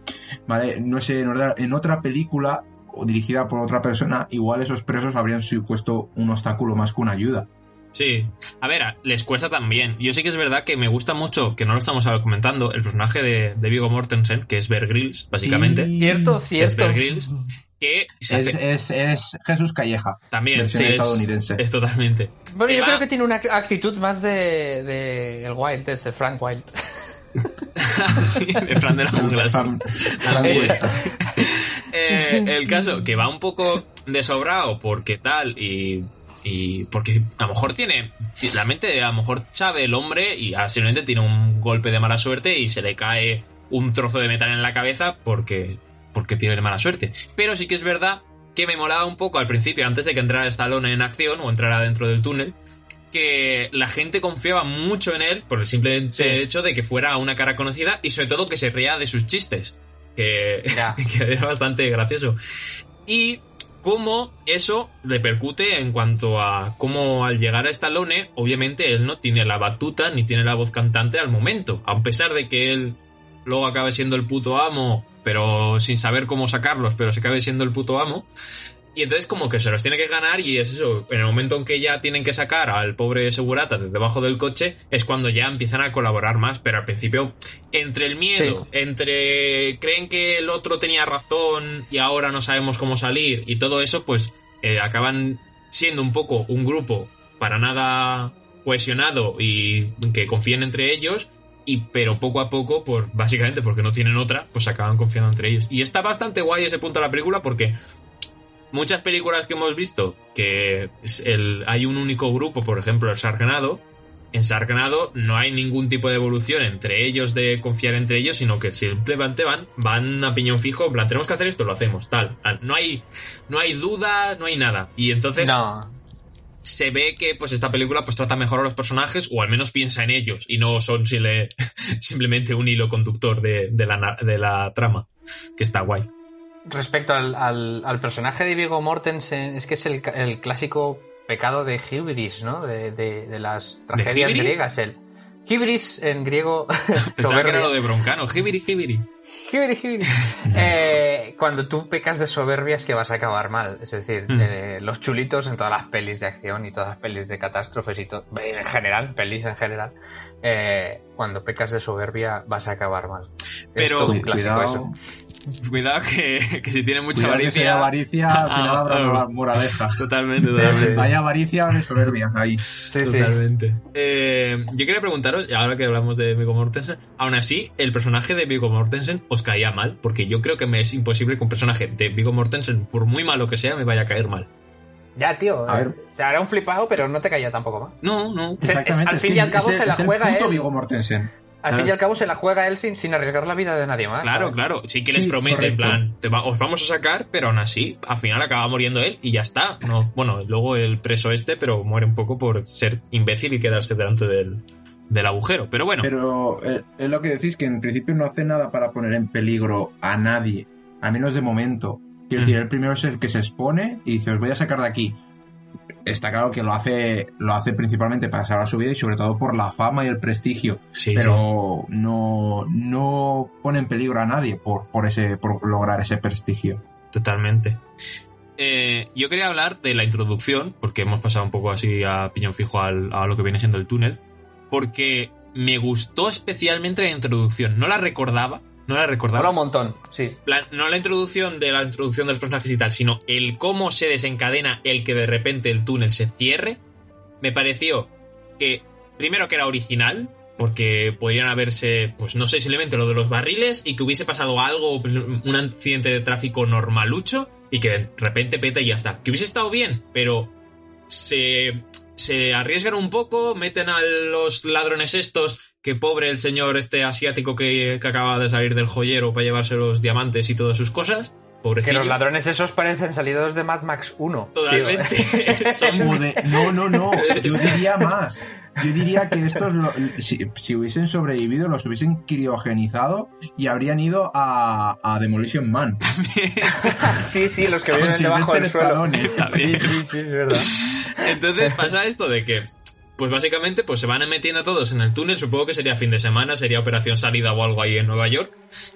S3: ¿Vale? No sé, en otra película o dirigida por otra persona, igual esos presos habrían supuesto un obstáculo más que una ayuda.
S2: Sí. A ver, les cuesta también. Yo sí que es verdad que me gusta mucho, que no lo estamos comentando, el personaje de, de Viggo Mortensen, que es Bear Grylls, básicamente.
S3: Y-
S1: Cierto,
S2: Es
S1: cierto.
S2: Bear Grylls, que se
S3: Es,
S2: hace
S3: es, es Jesús Calleja.
S2: también.
S3: versión
S2: sí, es-
S3: estadounidense.
S2: Es, totalmente.
S1: Bueno, yo
S2: va-
S1: creo que tiene una actitud más de, de el Wild, este Frank Wild.
S2: sí, de Fran de la jungla. sí.
S3: Fran- Fran
S2: Eh, el caso, que va un poco desobrado porque tal y, y porque a lo mejor tiene, la mente a lo mejor sabe el hombre y ah, simplemente tiene un golpe de mala suerte y se le cae un trozo de metal en la cabeza porque, porque tiene mala suerte. Pero sí que es verdad que me molaba un poco al principio, antes de que entrara Stallone en acción o entrara dentro del túnel, que la gente confiaba mucho en él por el simple hecho de que fuera una cara conocida y sobre todo que se reía de sus chistes, que, que era bastante gracioso. Y cómo eso repercute en cuanto a cómo al llegar a Stallone, obviamente él no tiene la batuta ni tiene la voz cantante al momento, a pesar de que él luego acabe siendo el puto amo, pero sin saber cómo sacarlos, pero se acabe siendo el puto amo. Y entonces como que se los tiene que ganar y es eso, en el momento en que ya tienen que sacar al pobre segurata de debajo del coche, es cuando ya empiezan a colaborar más, pero al principio, entre el miedo, entre creen que el otro tenía razón y ahora no sabemos cómo salir y todo eso, pues eh, acaban siendo un poco un grupo para nada cohesionado y que confíen entre ellos y pero poco a poco, por, básicamente porque no tienen otra, pues acaban confiando entre ellos. Y está bastante guay ese punto de la película porque muchas películas que hemos visto que el, hay un único grupo, por ejemplo, el Sargnado, en Sargnado no hay ningún tipo de evolución entre ellos de confiar entre ellos, sino que simplemente van, van a piñón fijo, en plan, tenemos que hacer esto, lo hacemos, tal. No hay, no hay duda, no hay nada. Y entonces se ve que pues esta película pues trata mejor a los personajes, o al menos piensa en ellos, y no son simplemente un hilo conductor de, la, de la trama, que está guay.
S1: Respecto al, al, personaje de Vigo Mortensen, es que es el, el clásico pecado de Hybris, ¿no? De, de, las tragedias griegas. El Hybris en griego.
S2: Pensaba que era lo de Broncano. Hibiri, Hibiri.
S1: Hibiri, Hibiri. eh, cuando tú pecas de soberbia es que vas a acabar mal. Es decir, mm. eh, los chulitos en todas las pelis de acción y todas las pelis de catástrofes y todo. En general, pelis en general. Eh, cuando pecas de soberbia vas a acabar mal.
S2: Pero, un clásico eso. Cuidado que, que si tiene mucha avaricia.
S3: avaricia, al final habrá una moraleja.
S2: Totalmente, totalmente.
S3: Vaya avaricia de soberbia ahí.
S2: totalmente. Eh, yo quería preguntaros, ahora que hablamos de Viggo Mortensen, aún así, el personaje de Viggo Mortensen os caía mal, porque yo creo que me es imposible que un personaje de Viggo Mortensen, por muy malo que sea, me vaya a caer mal.
S1: Ya, tío. A ver. O sea, era un flipado, pero no te caía tampoco mal.
S2: No, no.
S1: Exactamente. al fin y al cabo se la juega
S3: el Viggo Mortensen.
S1: Al fin y al cabo se la juega él sin, sin arriesgar la vida de nadie más.
S2: Claro, claro. Sí que les promete, en plan, os vamos a sacar, pero aún así, al final acaba muriendo él y ya está. No, bueno, luego el preso este, pero muere un poco por ser imbécil y quedarse delante del, del agujero. Pero bueno.
S3: Pero eh, es lo que decís, que en principio no hace nada para poner en peligro a nadie, a menos de momento. Quiero decir, el primero es el que se expone y dice, os voy a sacar de aquí está claro que lo hace, lo hace principalmente para salvar su vida y sobre todo por la fama y el prestigio. pero No, no pone en peligro a nadie por, por, ese, por lograr ese prestigio.
S2: Totalmente. Eh, yo quería hablar de la introducción, porque hemos pasado un poco así a piñón fijo a lo que viene siendo el túnel, porque me gustó especialmente la introducción. No la recordaba, no la recordaba.
S1: un montón, sí.
S2: no la introducción de la introducción de los personajes y tal, sino el cómo se desencadena el que de repente el túnel se cierre. Me pareció que, primero que era original, porque podrían haberse, pues no sé, simplemente lo de los barriles y que hubiese pasado algo, un accidente de tráfico normalucho y que de repente peta y ya está. Que hubiese estado bien, pero se, se arriesgan un poco, meten a los ladrones estos que pobre el señor este asiático que, acaba de salir del joyero para llevarse los diamantes y todas sus cosas. Pobrecillo.
S1: Que los ladrones esos parecen salidos de Mad Max 1.
S2: Totalmente.
S3: No, no, no. Yo diría más. Yo diría que estos, si, hubiesen sobrevivido, los hubiesen criogenizado y habrían ido a, a Demolition Man.
S1: sí, sí, los que viven debajo del suelo.
S2: Sí, sí, sí, es verdad. Entonces pasa esto de que pues básicamente pues se van metiendo todos en el túnel, supongo que sería fin de semana, sería operación salida o algo ahí en Nueva York,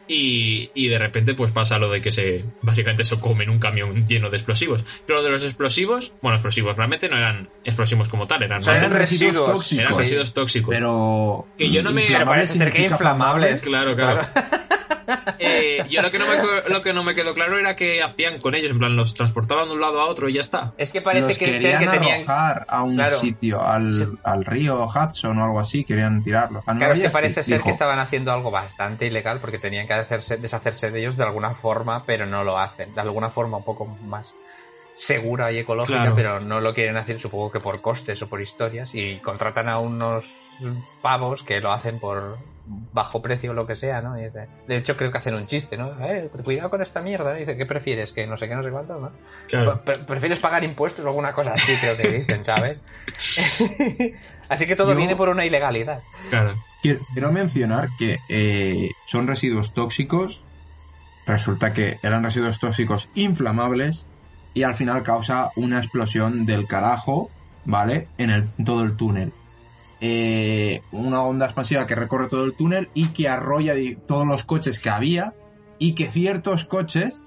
S2: y, y de repente pues pasa lo de que se básicamente se comen un camión lleno de explosivos. Pero de los explosivos, bueno, explosivos realmente no eran explosivos como tal, eran,
S3: residuos tóxicos.
S2: Eran residuos tóxicos.
S3: Pero
S2: que yo no me
S1: parece ser que inflamables.
S2: Claro, claro. Eh, yo lo que, no me, lo que no me quedó claro era que hacían con ellos, en plan, los transportaban de un lado a otro y ya está.
S1: Es que parece
S3: Los
S1: que,
S3: querían
S1: que tenían.
S3: arrojar a un
S1: Claro.
S3: sitio, al, Al río Hudson o algo así, querían tirarlos. Ah, ¿no
S1: Claro, es que parece
S3: Sí,
S1: ser
S3: dijo.
S1: que estaban haciendo algo bastante ilegal porque tenían que hacerse, deshacerse de ellos de alguna forma, pero no lo hacen. De alguna forma un poco más segura y ecológica,
S2: Claro.
S1: pero no lo quieren hacer, supongo que por costes o por historias, y contratan a unos pavos que lo hacen por bajo precio o lo que sea, ¿no? Y dice- de hecho, creo que hacen un chiste, ¿no? Eh, cuidado con esta mierda, ¿no? Y dice, ¿qué prefieres? Que no sé qué, no sé cuánto, ¿no?
S2: Claro.
S1: Pre- ¿Prefieres pagar impuestos o alguna cosa así? Creo que dicen, ¿sabes? así que todo
S3: Yo-
S1: viene por una ilegalidad.
S2: Claro.
S3: Quiero, quiero mencionar que eh, son residuos tóxicos. Resulta que eran residuos tóxicos inflamables y al final causa una explosión del carajo, ¿vale? En el, todo el túnel. Eh, una onda expansiva que recorre todo el túnel y que arrolla todos los coches que había y que ciertos coches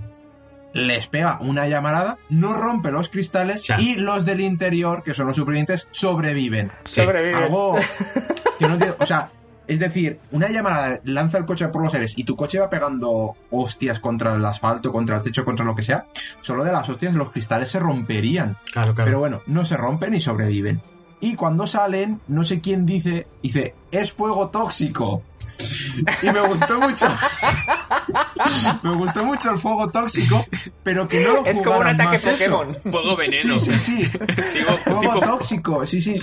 S3: les pega una llamarada, no rompe los cristales
S2: Ya.
S3: y los del interior, que son los supervivientes, sobreviven.
S2: Sí.
S1: Sobrevive.
S3: Algo que no entiendo. O sea, es decir, una llamada lanza el coche por los aires y tu coche va pegando hostias contra el asfalto, contra el techo, contra lo que sea. Solo de las hostias los cristales se romperían.
S2: Claro, claro.
S3: Pero bueno, no se rompen y sobreviven. Y cuando salen, no sé quién dice, dice, es fuego tóxico. Y me gustó mucho. me gustó mucho el fuego tóxico, pero que no lo
S1: Es como un ataque
S3: eso.
S1: Pokémon.
S2: Fuego veneno.
S3: Sí, sí, sí.
S2: Digo,
S3: Fuego
S2: tipo-
S3: tóxico, sí, sí.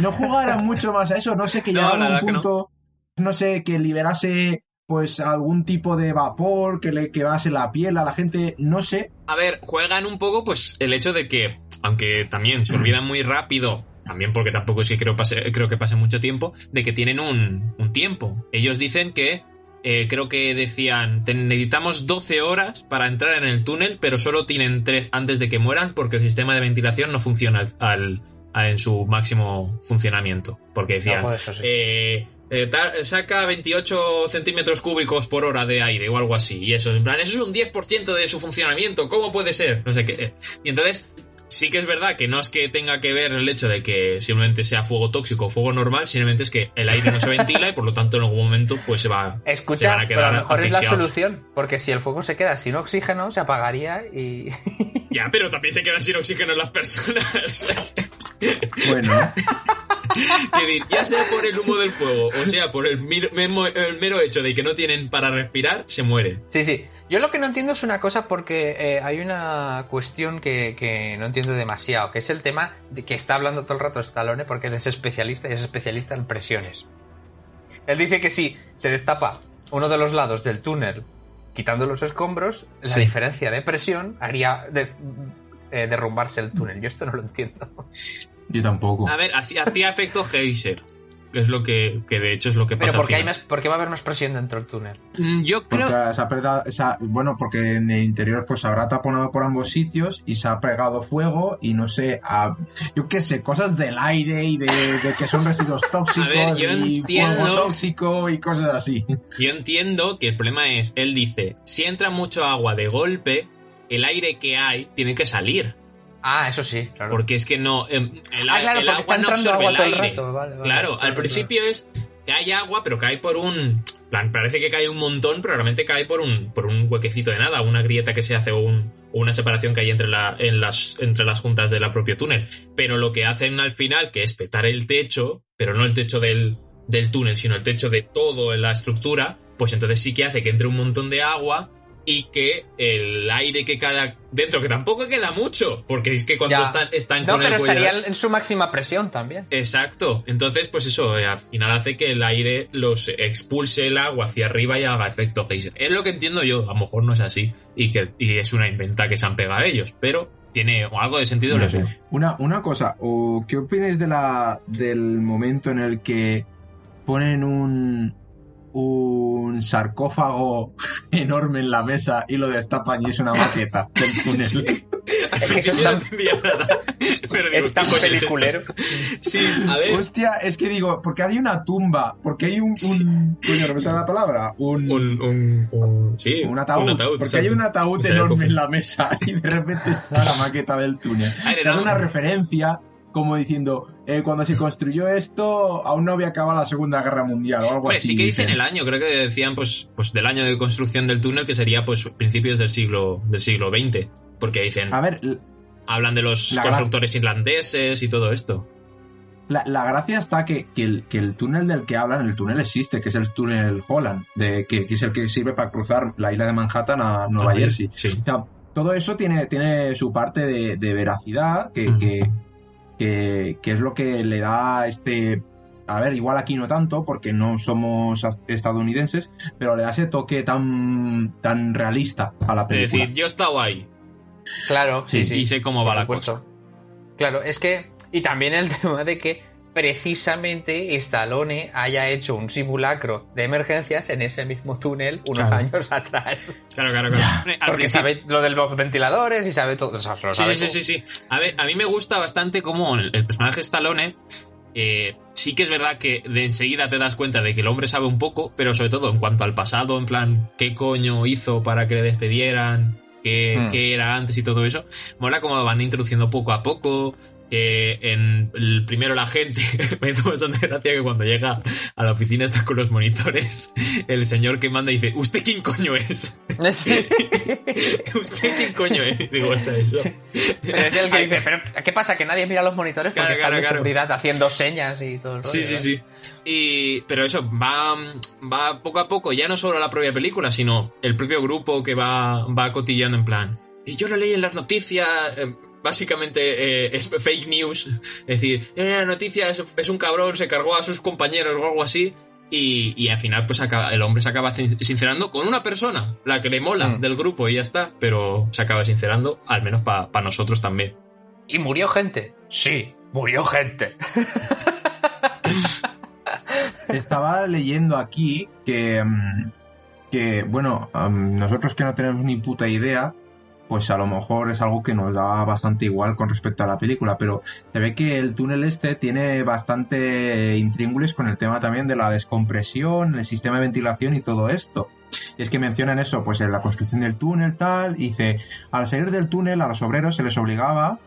S3: No jugaran mucho más a eso, no sé, que
S2: No,
S3: llegara a un
S2: que no.
S3: punto, no. sé, que liberase pues algún tipo de vapor que le quemase la piel a la gente, no sé.
S2: A ver, juegan un poco, pues, el hecho de que, aunque también se olvidan muy rápido, también porque tampoco es que creo, pase, creo que pase mucho tiempo, de que tienen un, un tiempo. Ellos dicen que, eh, creo que decían, "Te- necesitamos 12 horas para entrar en el túnel, pero solo tienen 3 antes de que mueran porque el sistema de ventilación no funciona al, en su máximo funcionamiento. Porque decían,
S1: No, sí.
S2: eh, eh, saca 28 centímetros cúbicos por hora de aire o algo así. Y eso, en plan, eso es un 10% de su funcionamiento. ¿Cómo puede ser? No sé qué. Y entonces, sí que es verdad que no es que tenga que ver el hecho de que simplemente sea fuego tóxico o fuego normal, simplemente es que el aire no se ventila y por lo tanto en algún momento pues se va. se
S1: Escucha,
S2: van a
S1: pero a
S2: quedar
S1: lo mejor es la solución, porque si el fuego se queda sin oxígeno, se apagaría y...
S2: Ya, pero también se quedan sin oxígeno las personas.
S3: Bueno,
S2: que decir, ya sea por el humo del fuego o sea por el, mero hecho de que no tienen para respirar, se mueren.
S1: Sí, sí. Yo lo que no entiendo es una cosa porque eh, hay una cuestión que, que no entiendo demasiado, que es el tema de que está hablando todo el rato Stallone porque él es especialista y es especialista en presiones. Él dice que si se destapa uno de los lados del túnel quitando los escombros, la
S2: Sí.
S1: diferencia de presión haría de- eh, derrumbarse el túnel. Yo esto no lo entiendo.
S3: yo tampoco.
S2: A ver, hacía hacía efecto geyser. Que es lo que, que de hecho es lo que
S1: Pero
S2: pasa. al
S1: ¿por qué, hay más, ¿por qué va a haber más presión dentro del túnel?
S2: Mm, Yo
S3: Porque
S2: creo.
S3: se ha bueno, porque en el interior pues habrá taponado por ambos sitios y se ha pegado fuego y no sé, a- yo qué sé, cosas del aire y de, de que son residuos tóxicos
S2: ver, yo
S3: y
S2: entiendo-
S3: fuego tóxico y cosas así.
S2: Yo entiendo que el problema es, él dice, si entra mucho agua de golpe, el aire que hay tiene que salir.
S1: Ah, eso sí, claro.
S2: Porque es que no. em, El,
S1: Ah, claro,
S2: el agua no absorbe
S1: agua
S2: el aire.
S1: rato, vale, vale,
S2: claro, al principio es que hay agua, pero cae por un. plan, parece que cae un montón, pero realmente cae por un, por un huequecito de nada, una grieta que se hace o, un- o una separación que hay entre, la, en las, entre las juntas del propio túnel. Pero lo que hacen al final, que es petar el techo, pero no el techo del, del túnel, sino el techo de toda la estructura, pues entonces sí que hace que entre un montón de agua y que el aire que queda dentro, que tampoco queda mucho, porque es que cuando
S1: Ya.
S2: están, están
S1: No,
S2: con
S1: pero
S2: el cuello-
S1: estaría en su máxima presión también.
S2: Exacto. Entonces, pues eso, eh, al final hace que el aire los expulse el agua hacia arriba y haga efecto geyser. Es lo que entiendo yo. A lo mejor no es así y que y es una inventa que se han pegado ellos, pero tiene algo de sentido.
S3: No
S2: le
S3: sé. Una, una cosa, ¿o ¿qué opinas de la, del momento en el que ponen un, un sarcófago enorme en la mesa y lo destapan y es una maqueta del túnel?
S2: Sí.
S1: Es que eso es tan-.
S2: Pero digo,
S1: Es tan peliculero.
S2: Sí, a ver.
S3: Hostia, es que digo, porque hay una tumba, porque hay un... un coño, no me sale la palabra. Un,
S2: Un, un, un- sí,
S3: un ataúd, porque
S2: exacto.
S3: hay un ataúd enorme en la mesa y de repente está la maqueta del túnel. Era una referencia como diciendo, eh, cuando se construyó esto, aún no había acabado la Segunda Guerra Mundial o algo
S2: Hombre,
S3: así.
S2: sí que dicen el año, creo que decían pues, pues del año de construcción del túnel, que sería pues principios del siglo, del siglo XX. Porque dicen,
S3: A ver,
S2: hablan de los constructores irlandeses y todo esto.
S3: la, la gracia está que, que, el, que el túnel del que hablan, el túnel existe, que es el túnel Holland, de, que, que es el que sirve para cruzar la isla de Manhattan a Nueva
S2: Ah,
S3: Jersey.
S2: Sí.
S3: O sea, todo eso tiene, tiene su parte de, de veracidad, que, que, que es lo que le da este... A ver, igual aquí no tanto, porque no somos estadounidenses, pero le da ese toque tan, tan realista a la
S2: Es
S3: película.
S2: decir, yo he estado ahí
S1: Claro, sí,
S2: y,
S1: sí.
S2: y sé cómo va la cosa.
S1: Claro, es que. Y también el tema de que precisamente Stallone haya hecho un simulacro de emergencias en ese mismo túnel unos
S2: Claro.
S1: años atrás.
S2: Claro, claro, claro.
S1: Porque
S2: principio-
S1: sabe lo de los ventiladores y sabe todo. o sea, lo
S2: Sí,
S1: sabe
S2: sí, sí,
S1: todo.
S2: sí, sí. A ver, a mí me gusta bastante cómo el, el personaje Stallone. eh, sí que es verdad que de enseguida te das cuenta de que el hombre sabe un poco, pero sobre todo en cuanto al pasado, en plan, qué coño hizo para que le despidieran, qué,
S1: Hmm.
S2: qué era antes y todo eso. Mola cómo van introduciendo poco a poco. Que en el primero la gente me hizo bastante gracia que cuando llega a la oficina está con los monitores, el señor que manda dice, ¿usted quién coño es? ¿Usted quién coño es? Digo, hasta eso.
S1: Pero es el que dice, pero ¿qué pasa? Que nadie mira los monitores porque
S2: Claro,
S1: están
S2: claro,
S1: de
S2: claro.
S1: seguridad haciendo señas y todo el
S2: Sí,
S1: rollo,
S2: sí,
S1: ¿no?
S2: sí. Y, pero eso, va, va poco a poco, ya no solo la propia película, sino el propio grupo que va, va cotillando en plan. Y yo lo leí en las noticias, eh, básicamente eh, es fake news. Es decir, en las noticias es un cabrón, se cargó a sus compañeros o algo así. Y, y al final, pues acaba- el hombre se acaba sin- sincerando con una persona, la que le mola
S1: Mm.
S2: del grupo y ya está. Pero se acaba sincerando, al menos para nosotros también.
S1: ¿Y murió gente? Sí, murió gente.
S3: Estaba leyendo aquí que, mm, que bueno, am, nosotros que no tenemos ni puta idea, pues a lo mejor es algo que nos da bastante igual con respecto a la película, pero se ve que el túnel este tiene bastante intríngulis con el tema también de la descompresión, el sistema de ventilación y todo esto. Y es que mencionan eso, pues en la construcción del túnel tal, y dice, al salir del túnel a los obreros se les obligaba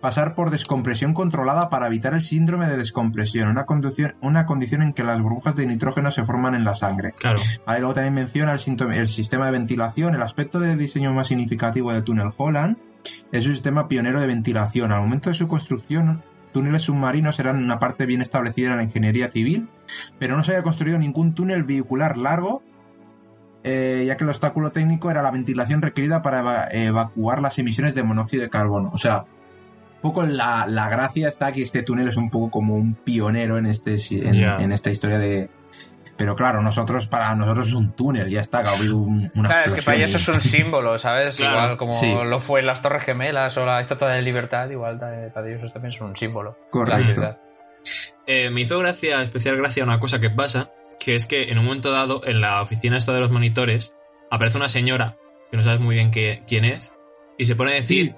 S3: pasar por descompresión controlada para evitar el síndrome de descompresión, una condición, una condición en que las burbujas de nitrógeno se forman en la sangre.
S2: Claro.
S3: Vale, luego también menciona el, síntoma- el sistema de ventilación, el aspecto de diseño más significativo del túnel Holland es un sistema pionero de ventilación. Al momento de su construcción, túneles submarinos eran una parte bien establecida en la ingeniería civil, pero no se había construido ningún túnel vehicular largo, eh, ya que el obstáculo técnico era la ventilación requerida para eva- evacuar las emisiones de monóxido de carbono. O sea, poco la, la gracia está que este túnel es un poco como un pionero en, este, en, en esta historia de... Pero claro, nosotros, para nosotros es un túnel, ya está, que ha habido un- una
S1: Claro, es que para ellos es un símbolo, ¿sabes?
S2: Claro,
S1: igual como
S3: sí.
S1: lo fue las Torres Gemelas o la Estatua de Libertad, igual para ellos también es un símbolo.
S3: Correcto.
S2: Eh, me hizo gracia, especial gracia, una cosa que pasa, que es que en un momento dado, en la oficina esta de los monitores, aparece una señora, que no sabes muy bien qué- quién es, y se pone a decir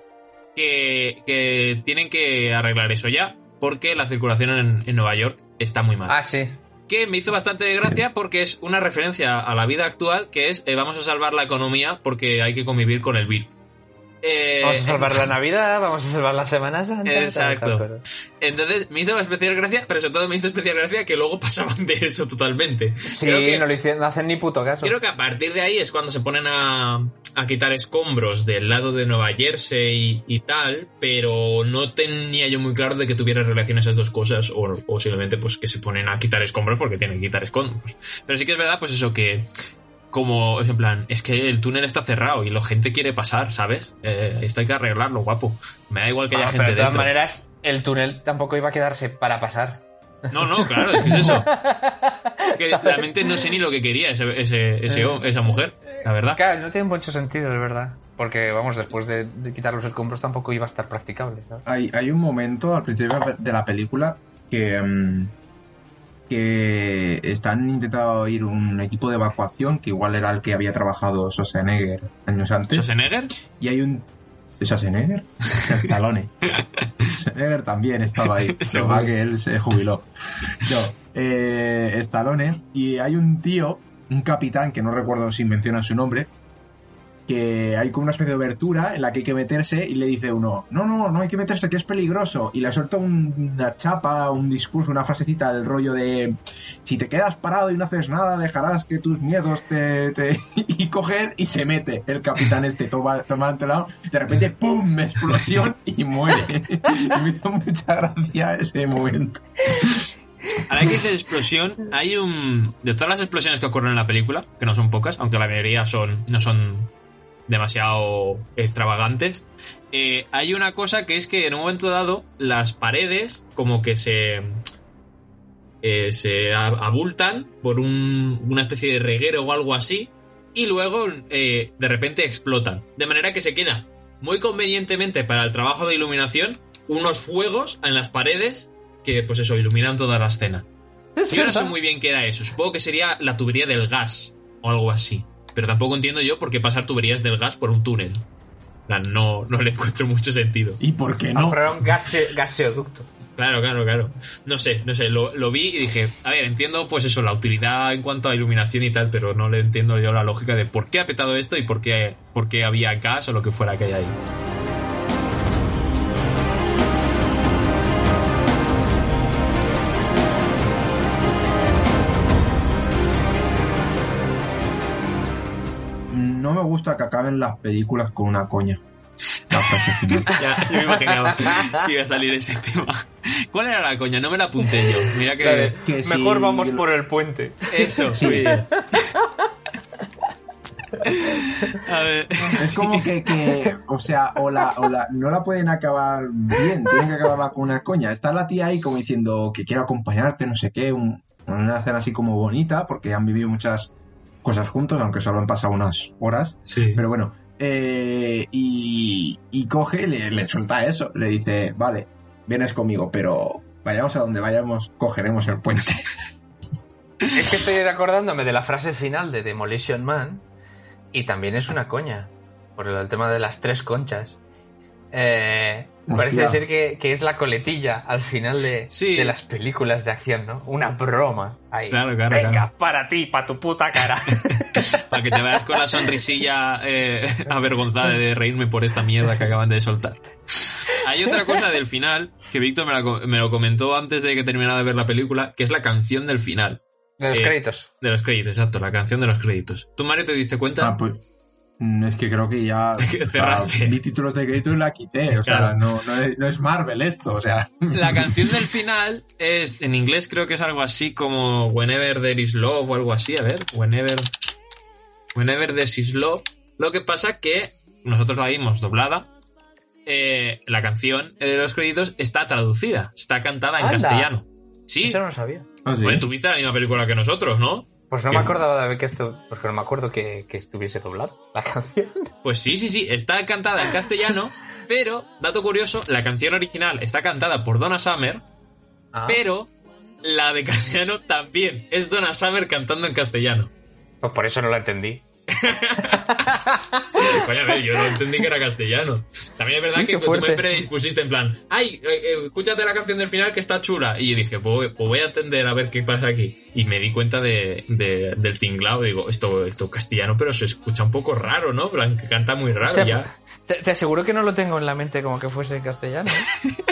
S2: que, que tienen que arreglar eso ya, porque la circulación en, en Nueva York está muy mal.
S1: Ah, sí.
S2: Que me hizo bastante gracia porque es una referencia a la vida actual, que es eh, vamos a salvar la economía porque hay que convivir con el virus. Eh,
S1: Vamos a salvar la Navidad, vamos a salvar la Semana Santa.
S2: Exacto.
S1: tal, tal.
S2: Entonces me hizo especial gracia, pero sobre todo me hizo especial gracia que luego pasaban de eso totalmente.
S1: Sí,
S2: Creo que-
S1: no, le hicieron- no hacen ni puto caso.
S2: Creo que a partir de ahí es cuando se ponen a, a quitar escombros del lado de Nueva Jersey y, y tal, pero no tenía yo muy claro de que tuviera relación esas dos cosas o, o simplemente pues que se ponen a quitar escombros porque tienen que quitar escombros. Pero sí que es verdad pues eso que como es en plan, es que el túnel está cerrado y la gente quiere pasar, ¿sabes? Eh, esto hay que arreglarlo, guapo. Me da igual que haya
S1: Ah,
S2: gente
S1: pero de todas
S2: dentro.
S1: maneras, el túnel tampoco iba a quedarse para pasar.
S2: No, no, claro, es que es eso. Que realmente no sé ni lo que quería ese, ese, ese- esa mujer, la verdad.
S1: Claro, no tiene mucho sentido, de verdad. Porque, vamos, después de, de quitar los escombros tampoco iba a estar practicable. ¿sabes?
S3: Hay, hay un momento al principio de la película que, mm, que están intentando ir un equipo de evacuación que igual era el que había trabajado Schwarzenegger años antes.
S2: ¿Schwarzenegger?
S3: Y hay un... ¿Schwarzenegger? Stallone. Schwarzenegger también estaba ahí. Lo
S2: Seguro.
S3: que que él se jubiló. No, eh, Stallone. Y hay un tío, un capitán, que no recuerdo si menciona su nombre, que hay como una especie de abertura en la que hay que meterse y le dice uno, no, no, no hay que meterse, que es peligroso. Y le suelta un- una chapa, un discurso, una frasecita del rollo de, si te quedas parado y no haces nada, dejarás que tus miedos te... te... y coger y se mete el capitán este, toma, toma lado, de repente, ¡pum!, explosión y muere. y me hizo mucha gracia ese momento.
S2: Ahora que dices explosión, hay un. De todas las explosiones que ocurren en la película, que no son pocas, aunque la mayoría son no son demasiado extravagantes, eh, hay una cosa que es que en un momento dado las paredes como que se. eh, se abultan por un- una especie de reguero o algo así, y luego eh, de repente explotan. De manera que se queda muy convenientemente para el trabajo de iluminación unos fuegos en las paredes que, pues eso, iluminan toda la escena.
S1: Es
S2: Yo no sé muy bien qué era eso. Supongo que sería la tubería del gas o algo así. Pero tampoco entiendo yo por qué pasar tuberías del gas por un túnel. No, no le encuentro mucho sentido.
S3: ¿Y por qué no?
S1: era un gase- gaseoducto.
S2: Claro, claro, claro. No sé, no sé. Lo, lo vi y dije, a ver, entiendo pues eso, la utilidad en cuanto a iluminación y tal, pero no le entiendo yo la lógica de por qué ha petado esto y por qué, por qué había gas o lo que fuera que hay ahí.
S3: Gusta que acaben las películas con una coña. La frase final.
S2: Ya, me imaginaba que iba a salir ese tema. ¿Cuál era la coña? No me la apunté yo. Mira que...
S1: Mejor vamos por el puente.
S2: Eso,
S3: Sí.
S2: muy bien. A ver.
S3: Es como que, que, o sea, o la, o la- no la pueden acabar bien, tienen que acabarla con una coña. Está la tía ahí como diciendo que quiero acompañarte, no sé qué, un- una escena así como bonita, porque han vivido muchas cosas juntos, aunque solo han pasado unas horas.
S2: Sí.
S3: Pero bueno, eh, y, y coge, y le, le suelta eso, le dice, vale, vienes conmigo, pero vayamos a donde vayamos, cogeremos el puente.
S1: Es que estoy acordándome de la frase final de Demolition Man y también es una coña por el tema de las tres conchas. Eh, parece ser que, que es la coletilla al final de,
S2: Sí.
S1: de las películas de acción, ¿no? Una broma. Ahí.
S2: Claro, claro,
S1: Venga,
S2: claro.
S1: para ti, para tu puta cara.
S2: Para que te veas con la sonrisilla eh, avergonzada de reírme por esta mierda que acaban de soltar. Hay otra cosa del final que Víctor me, la co- me lo comentó antes de que terminara de ver la película, que es la canción del final.
S1: De los
S2: Eh,
S1: créditos.
S2: De los créditos, exacto, la canción de los créditos. ¿Tú, Mario, te diste cuenta?
S3: Ah, pues, es que creo que ya
S2: Que
S3: o sea,
S2: cerraste.
S3: mi título de crédito la quité. O sea, no, no, es, no es Marvel esto. O sea,
S2: La canción del final es, en inglés creo que es algo así como Whenever There Is Love o algo así, a ver, Whenever, whenever There Is Love. Lo que pasa que nosotros la vimos doblada, eh, la canción de los créditos está traducida, está cantada en
S1: Anda.
S2: castellano. Sí,
S1: Eso no lo sabía.
S3: Ah, sí.
S2: Bueno, tuviste la misma película que nosotros, ¿no?
S1: Pues no
S2: ¿Qué
S1: me acordaba de ver que esto. Porque no me acuerdo que, que estuviese doblado la canción.
S2: Pues sí, sí, sí, está cantada en castellano, pero, dato curioso, la canción original está cantada por Donna Summer,
S1: Ah,
S2: pero la de castellano también es Donna Summer cantando en castellano.
S1: Pues por eso no la entendí.
S2: Coño, a ver, yo no entendí que era castellano. También es verdad
S1: Sí,
S2: que tú me predispusiste en plan, ay, eh, eh, escúchate la canción del final que está chula. Y yo dije, pues, pues voy a atender a ver qué pasa aquí. Y me di cuenta de, de- del tinglado. Digo, esto, esto castellano, pero se escucha un poco raro, ¿no? Plan, que canta muy raro
S1: O sea,
S2: ya.
S1: Te, te aseguro que no lo tengo en la mente como que fuese en castellano. ¿eh?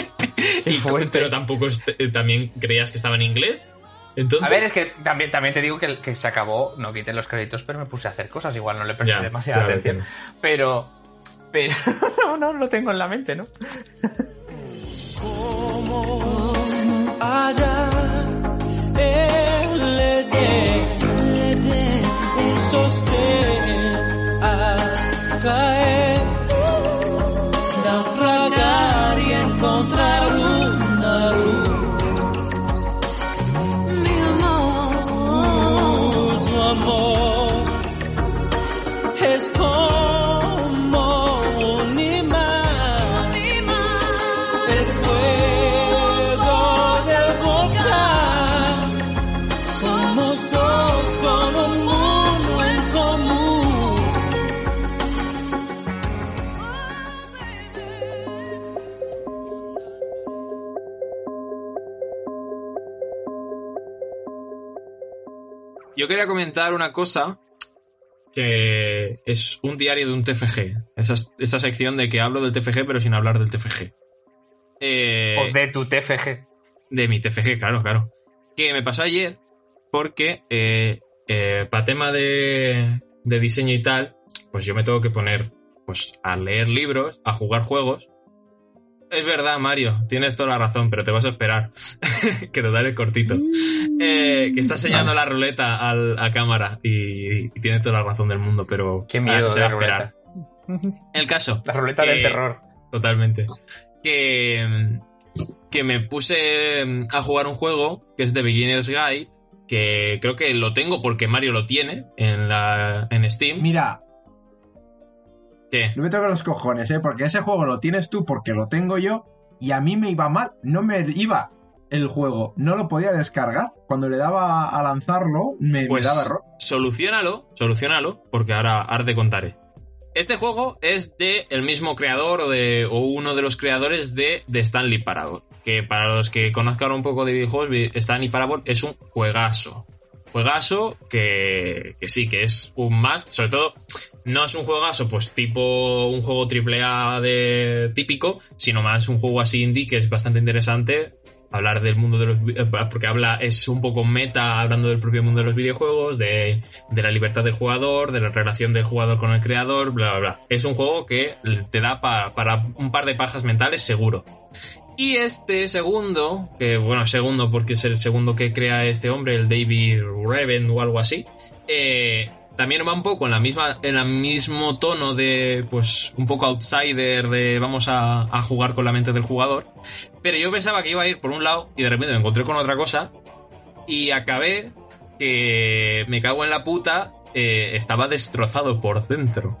S2: Y- pero tampoco también creías que estaba en inglés. Entonces,
S1: A ver, es que también, también te digo que, que se acabó, no quité los créditos, pero me puse a hacer cosas, igual no le presté
S2: Ya,
S1: demasiada
S2: claro,
S1: atención. Pero, pero, no, no lo tengo en la mente, ¿no?
S4: allá él le dé un sostén a caer,
S2: quería comentar una cosa que es un diario de un TFG. Esa, esta sección de que hablo del TFG pero sin hablar del TFG. Eh,
S1: O de tu TFG.
S2: de mi TFG, claro, claro. Que me pasó ayer porque eh, eh, para tema de, de diseño y tal, pues yo me tengo que poner pues a leer libros, a jugar juegos. Es verdad, Mario, tienes toda la razón, pero te vas a esperar. que te daré cortito. Eh, que está enseñando la ruleta al- a cámara y, y tiene toda la razón del mundo, pero
S1: Qué miedo
S2: ah, se va a esperar. El caso.
S1: La ruleta del terror.
S2: Totalmente. Que, que me puse mm, a jugar un juego que es The Beginner's Guide, que creo que lo tengo porque Mario lo tiene en, la, en Steam.
S3: Mira, No me toques los cojones, ¿eh? Porque ese juego lo tienes tú porque lo tengo yo y a mí me iba mal. No me iba el juego. No lo podía descargar. Cuando le daba a lanzarlo, me, me
S2: Pues
S3: daba error.
S2: solucionalo, solucionalo, porque ahora, ahora te contaré. Este juego es de el mismo creador o, de, o uno de los creadores de, de Stanley Parable. Que para los que conozcan un poco de videojuegos, vi- Stanley Parable es un juegazo. Juegazo que, que sí, que es un must. Sobre todo, no es un juegazo pues tipo un juego AAA de típico, sino más un juego así indie que es bastante interesante. Hablar del mundo de los eh, porque habla, es un poco meta hablando del propio mundo de los videojuegos, de, de la libertad del jugador, de la relación del jugador con el creador, bla bla bla. Es un juego que te da pa- para un par de pajas mentales seguro. Y este segundo, que bueno, segundo porque es el segundo que crea este hombre, el David Reven o algo así, eh, también va un poco en la misma, en el mismo tono de, pues, un poco outsider de vamos a, a jugar con la mente del jugador. Pero yo pensaba que iba a ir por un lado y de repente me encontré con otra cosa y acabé que me cago en la puta, eh, estaba destrozado por dentro.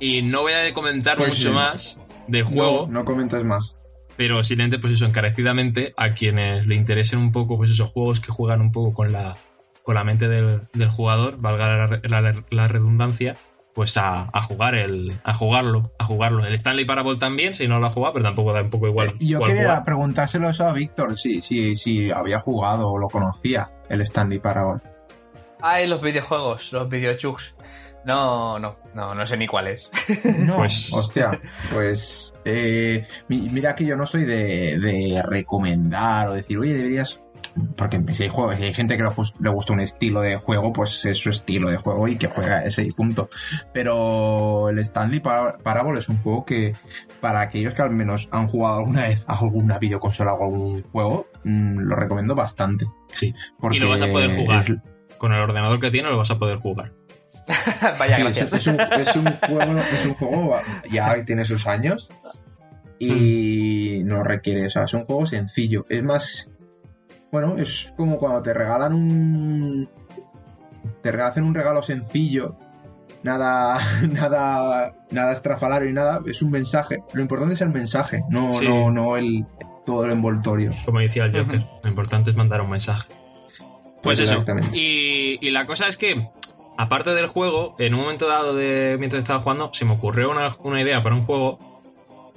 S2: Y no voy a comentar
S3: Pues
S2: mucho
S3: sí.
S2: más del juego
S3: No, no comentes más.
S2: Pero simplemente pues eso encarecidamente a quienes le interesen un poco pues esos juegos que juegan un poco con la con la mente del, del jugador valga la, la- la redundancia pues a, a jugar el a jugarlo a jugarlo el Stanley Parable también si no lo ha jugado pero tampoco da un poco igual
S3: Eh, Yo quería
S2: jugar.
S3: preguntárselo eso a Víctor, si, si, si había jugado o lo conocía, el Stanley Parable.
S1: Ay, los videojuegos, los videochugs. No, no, no, no sé ni cuál es.
S3: No,
S2: Pues-
S3: hostia, pues eh, mi- mira que yo no soy de, de recomendar o decir, oye, deberías... Porque si hay, juegos, si hay gente que le, gus- le gusta un estilo de juego, pues es su estilo de juego y que juega ese y punto. Pero el Stanley Par- Parable es un juego que, para aquellos que al menos han jugado alguna vez a alguna videoconsola o algún juego, mm, lo recomiendo bastante.
S2: sí
S3: Porque
S2: y lo vas a poder jugar
S3: es-
S2: con el ordenador que tiene lo vas a poder jugar
S1: Vaya,
S3: Sí,
S1: gracias.
S3: Es, es un, es un juego, es un juego ya tiene sus años y no requiere, o sea, es un juego sencillo. Es más, bueno, es como cuando te regalan un, te hacen un regalo sencillo, nada, nada, nada estrafalario y nada, es un mensaje. Lo importante es el mensaje, no,
S2: Sí.
S3: no, no el todo el envoltorio.
S2: como decía el Joker lo importante es mandar un mensaje pues eso
S3: Exactamente.
S2: Y, y la cosa es que, aparte del juego, en un momento dado de mientras estaba jugando, se me ocurrió una, una idea para un juego.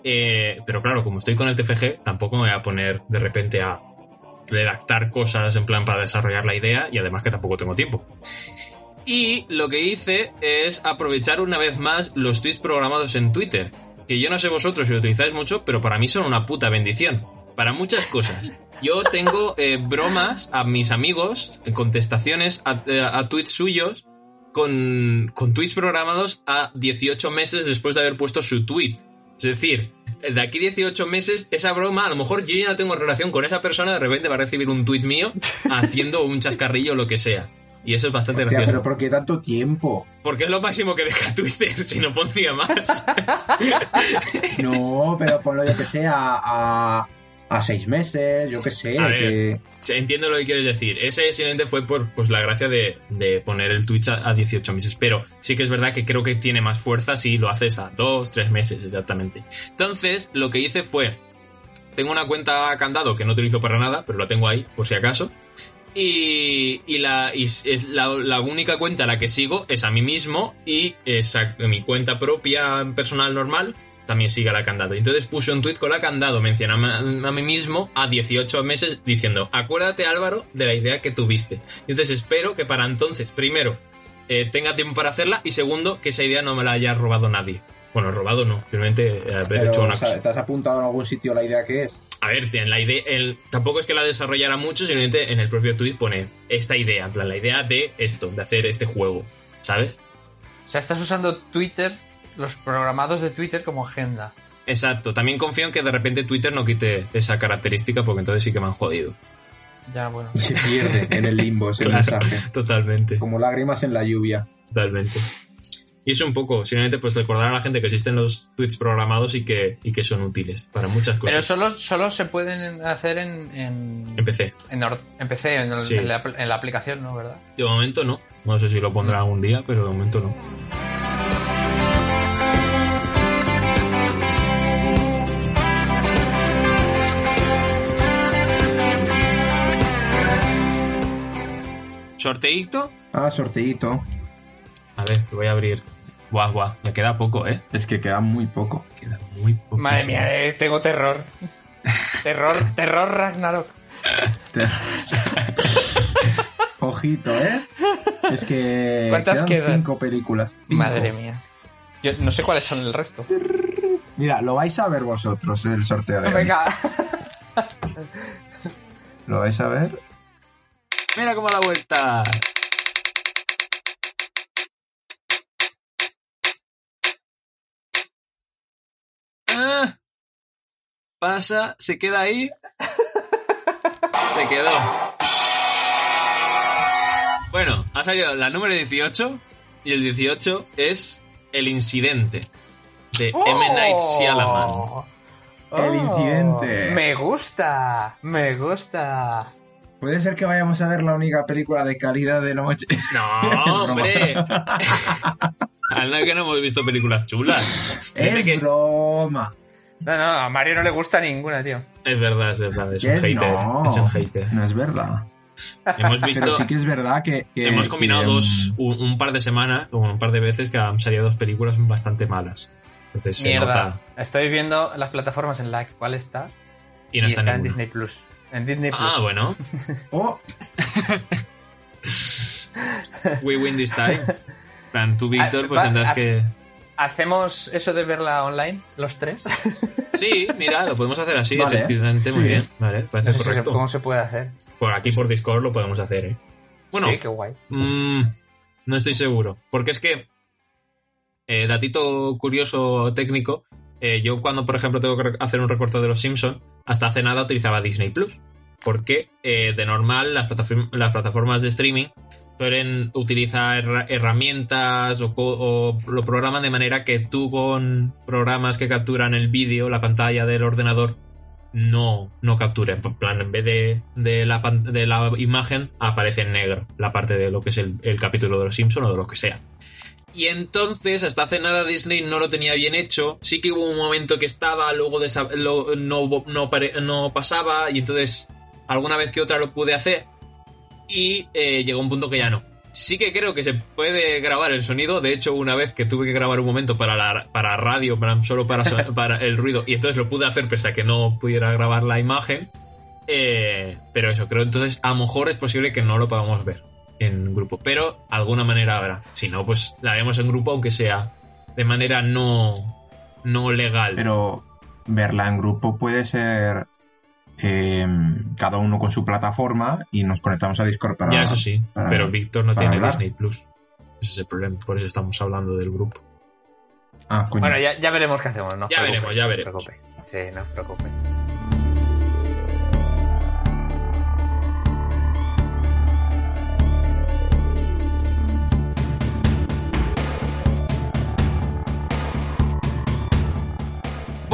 S2: eh, pero claro, como estoy con el TFG, tampoco me voy a poner de repente a redactar cosas en plan para desarrollar la idea y además que tampoco tengo tiempo. Y lo que hice es aprovechar una vez más los tweets programados en Twitter. Que yo no sé vosotros si lo utilizáis mucho, pero para mí son una puta bendición. Para muchas cosas. Yo tengo eh, bromas a mis amigos, contestaciones a, eh, a tweets suyos, con, con tweets programados a 18 meses después de haber puesto su tweet. Es decir, de aquí 18 meses, esa broma, a lo mejor yo ya no tengo relación con esa persona, de repente va a recibir un tweet mío haciendo un chascarrillo o lo que sea. Y eso es bastante
S3: Hostia,
S2: gracioso.
S3: pero ¿por qué tanto tiempo?
S2: Porque es lo máximo que deja Twitter, si no pondría más.
S3: No, pero ponlo yo que sé a, a, seis meses, yo que sé.
S2: A ver.
S3: que-
S2: Sí, Entiendo lo que quieres decir. Ese simplemente fue por pues, la gracia de, de poner el Twitch a, a 18 meses. Pero sí que es verdad que creo que tiene más fuerza si lo haces a 2, 3 meses exactamente. Entonces, lo que hice fue... Tengo una cuenta candado que no utilizo para nada, pero la tengo ahí, por si acaso. Y, y la, y es la, la única cuenta a la que sigo es a mí mismo y esa, mi cuenta propia personal normal también sigue a la candado. Y entonces puse un tweet con la candado, mencionando a, mí mismo a 18 meses diciendo, acuérdate Álvaro de la idea que tuviste. Y entonces espero que para entonces, primero, eh, tenga tiempo para hacerla y segundo, que esa idea no me la haya robado nadie. Bueno, robado no, simplemente eh, haber
S3: Pero,
S2: hecho una
S3: o sea,
S2: cosa.
S3: ¿Te has apuntado en algún sitio la idea que es?
S2: A ver, tiene la idea, el, tampoco es que la desarrollara mucho, simplemente en el propio tweet pone esta idea, en plan, la idea de esto, de hacer este juego, ¿sabes?
S1: O sea, estás usando Twitter, los programados de Twitter como agenda.
S2: Exacto, también confío en que de repente Twitter no quite esa característica porque entonces sí que me han jodido.
S1: Ya, bueno.
S3: Se pierde en el limbo ese
S2: Claro,
S3: mensaje.
S2: totalmente,
S3: Como lágrimas en la lluvia.
S2: totalmente. Y eso un poco, simplemente pues recordar a la gente que existen los tweets programados y que, y que son útiles para muchas
S1: Pero
S2: cosas.
S1: solo, solo se pueden hacer en, en,
S2: En PC.
S1: en, or- en PC, en, el-
S2: Sí.
S1: en la, en la aplicación, ¿no? ¿Verdad?
S2: De momento no. No sé si lo pondrá algún día, pero de momento no. ¿Sorteito?
S3: Ah, sorteito.
S2: A ver, que voy a abrir. Guau, guau. Me queda poco, ¿eh?
S3: Es que queda muy poco.
S2: Queda muy poco.
S1: Madre mía, eh, tengo terror. terror, terror Ragnarok.
S3: Ojito, ¿eh? Es que
S1: ¿Cuántas
S3: quedan
S1: quedan?
S3: cinco películas. Cinco.
S1: Madre mía. Yo no sé cuáles son el resto.
S3: Mira, lo vais a ver vosotros, el sorteo de hoy.
S1: Venga.
S3: Lo vais a ver.
S2: Mira cómo da vuelta. Ah, pasa, se queda ahí. Se quedó. Bueno, ha salido la número 18 y el 18 es El Incidente de M. Night Shyamalan.
S1: Oh.
S3: El incidente.
S1: Me gusta, me gusta.
S3: Puede ser que vayamos a ver la única película de calidad de noche.
S2: No, hombre. Anda que no hemos visto películas chulas.
S3: Es
S2: que
S3: broma.
S1: No, no, a Mario no le gusta ninguna, tío.
S2: es verdad, es verdad, es
S3: ¿Qué
S2: un
S3: es?
S2: hater.
S3: No,
S2: Es un hater.
S3: no es verdad.
S2: Hemos visto,
S3: Pero sí que es verdad que. que-
S2: hemos combinado
S3: que,
S2: dos,
S3: mm,
S2: un, un par de semanas, o un par de veces que han salido dos películas bastante malas. Entonces se
S1: Mierda.
S2: nota.
S1: Estoy viendo las plataformas en las cuales está.
S2: Y no está
S1: está en. Disney Plus. En Disney Plus.
S2: Ah, bueno.
S3: Oh,
S2: We win this time. En plan, tú, Víctor,
S1: Ah,
S2: pues
S1: va-
S2: tendrás que.
S1: ¿Hacemos eso de verla online, los tres?
S2: Sí, mira, lo podemos hacer así,
S3: Vale.
S2: efectivamente, muy bien. Vale, parece
S1: No sé si-
S2: correcto.
S1: ¿Cómo se puede hacer?
S2: Por aquí por Discord lo podemos hacer, ¿eh? Bueno,
S1: Sí, qué guay.
S2: Mm, no estoy seguro. Porque es que, eh, datito curioso técnico, eh, yo cuando, por ejemplo, tengo que hacer un recorte de Los Simpson, hasta hace nada utilizaba Disney Plus. Porque eh, de normal las, plataform- las plataformas de streaming suelen utilizar herra- herramientas o, lo programan de manera que tú con programas que capturan el vídeo, la pantalla del ordenador, no, no capture. En plan, en vez de la imagen, aparece en negro la parte de lo que es el, el capítulo de los Simpsons o de lo que sea. Y entonces, hasta hace nada, Disney no lo tenía bien hecho. Sí que hubo un momento que estaba, luego lo- no, no, no pasaba, y entonces alguna vez que otra lo pude hacer. Y eh, llegó un punto que ya no. Sí que creo que se puede grabar el sonido. De hecho, una vez que tuve que grabar un momento para la para radio, para- solo para, so- para el ruido, y entonces lo pude hacer pese a que no pudiera grabar la imagen. Eh, pero eso, creo entonces a lo mejor es posible que no lo podamos ver en grupo. Pero alguna manera habrá. Si no, pues la vemos en grupo, aunque sea de manera no, no legal.
S3: pero verla en grupo puede ser. eh, cada uno con su plataforma y nos conectamos a Discord para.
S2: ya, eso sí.
S3: para-
S2: pero Víctor no tiene
S3: hablar.
S2: Disney Plus. Ese es el problema. Por eso estamos hablando del grupo.
S3: Ah, coño.
S1: Bueno, ya, ya veremos qué hacemos, ¿no?
S2: Ya veremos, ya
S1: no os
S2: veremos.
S1: preocupéis. Sí, no os preocupéis.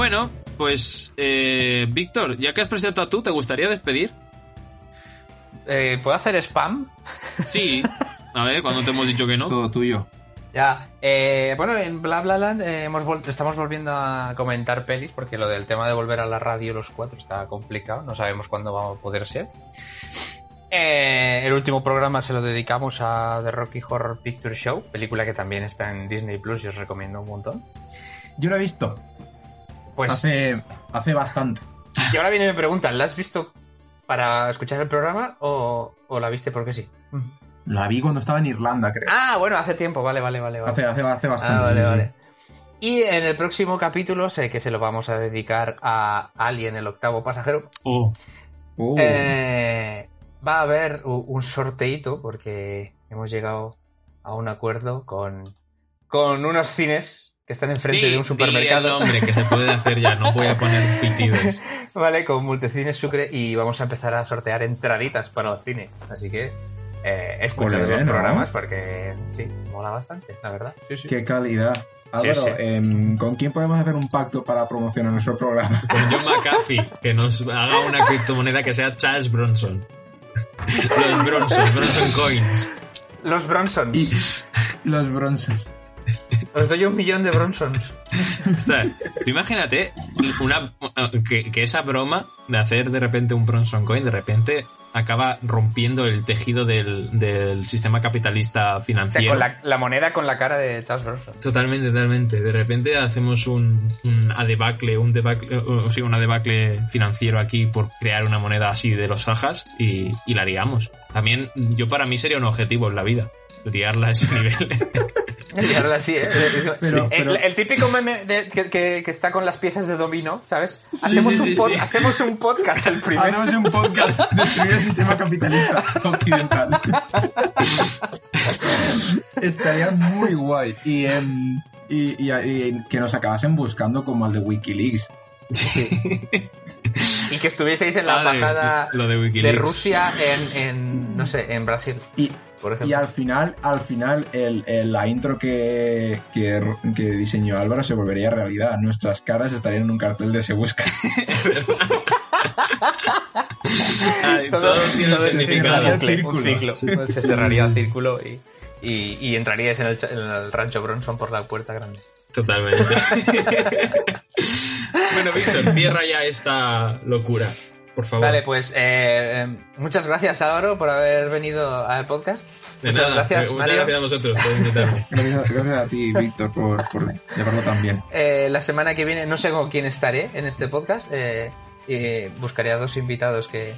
S2: Bueno, pues eh, Víctor, ya que has presentado tú, ¿te gustaría despedir?
S1: Eh, ¿Puedo hacer spam?
S2: Sí. A ver, cuando te hemos dicho que no.
S3: Todo tuyo.
S1: Ya. Eh, bueno, en Bla Bla Land eh, hemos vol- estamos volviendo a comentar pelis porque lo del tema de volver a la radio los cuatro está complicado. No sabemos cuándo va a poder ser. Eh, el último programa se lo dedicamos a The Rocky Horror Picture Show, película que también está en Disney Plus y os recomiendo un montón.
S3: Yo lo he visto.
S1: Pues
S3: Hace, hace bastante.
S1: y ahora viene mi pregunta, ¿la has visto para escuchar el programa o, o la viste porque sí?
S3: La vi cuando estaba en Irlanda, creo.
S1: Ah, bueno, hace tiempo, vale, vale, vale. vale.
S3: Hace, hace, hace bastante.
S1: Ah, vale,
S3: sí, sí.
S1: vale. Y en el próximo capítulo sé que se lo vamos a dedicar a Alien, el octavo pasajero.
S2: Oh,
S3: Uh,
S1: Eh, va a haber un sorteito porque hemos llegado a un acuerdo con, con unos cines que están enfrente
S2: di-
S1: de un
S2: di
S1: supermercado.
S2: el nombre que se puede hacer ya, no voy a poner pitidos.
S1: Vale, con Multicines Sucre y vamos a empezar a sortear entraditas para el cine. Así que eh, escuchad los
S3: ¿no?
S1: programas porque sí, mola bastante, la verdad. Sí, sí.
S3: Qué calidad. Álvaro,
S1: sí.
S3: em, ¿con quién podemos hacer un pacto para promocionar nuestro programa?
S2: Con John McAfee, que nos haga una criptomoneda que sea Charles Bronson. Los Bronson, Bronson Coins.
S1: Los Bronsons.
S3: Y los bronces.
S1: Os doy un millón de Bronsons.
S2: Tú imagínate una, que, que esa broma de hacer de repente un Bronson Coin, de repente acaba rompiendo el tejido del, del sistema capitalista
S1: O sea,
S2: financiero.
S1: con la, la moneda con la cara de Charles Bronson.
S2: Totalmente, totalmente. De repente hacemos un, un debacle, un debacle, o sea, una debacle financiero aquí por crear una moneda así de los ajas y, y la liamos. También, yo para mí sería un objetivo en la vida, liarla a ese nivel.
S1: Y ahora sí, ¿eh?
S3: Pero-
S1: el,
S3: pero-
S1: el típico meme de- que, que- que está con las piezas de dominó, ¿sabes?
S2: Sí,
S1: hacemos,
S2: sí,
S1: un
S2: sí,
S1: pod-
S2: sí.
S1: hacemos un podcast el primero.
S3: Hacemos un podcast destruir el sistema capitalista occidental. Estaría muy guay. Y, em, y, y- y que nos acabasen buscando como al de Wikileaks.
S1: Y que estuvieseis en la
S2: de-
S1: embajada
S2: de.
S1: Rusia en, en, no sé, en Brasil,
S3: Y,
S1: por
S3: y al final, al final el, el- la intro que, que, que diseñó Álvaro se volvería realidad. Nuestras caras estarían en un cartel de Se Busca.
S2: Ay, todo, tiene significado.
S1: un ciclo. Se cerraría el círculo y, y, y entraríais en el, en el rancho Bronson por la puerta grande.
S2: Totalmente. bueno, Víctor, cierra ya esta locura, por favor.
S1: Vale, pues eh, eh, muchas gracias Álvaro por haber venido al podcast.
S2: de
S1: muchas
S2: nada,
S1: gracias,
S2: muchas
S1: Mario.
S2: gracias a vosotros por invitarme.
S3: Gracias, gracias a ti, Víctor, por, por llevarlo tan bien.
S1: Eh, la semana que viene no sé con quién estaré en este podcast. eh, y buscaré a dos invitados que,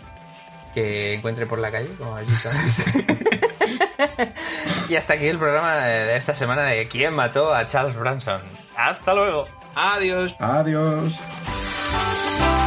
S1: que encuentre por la calle, como habéis visto. y hasta aquí el programa de esta semana de ¿Quién mató a Charles Branson? ¡Hasta luego!
S2: Adiós.
S3: Adiós.
S4: Thank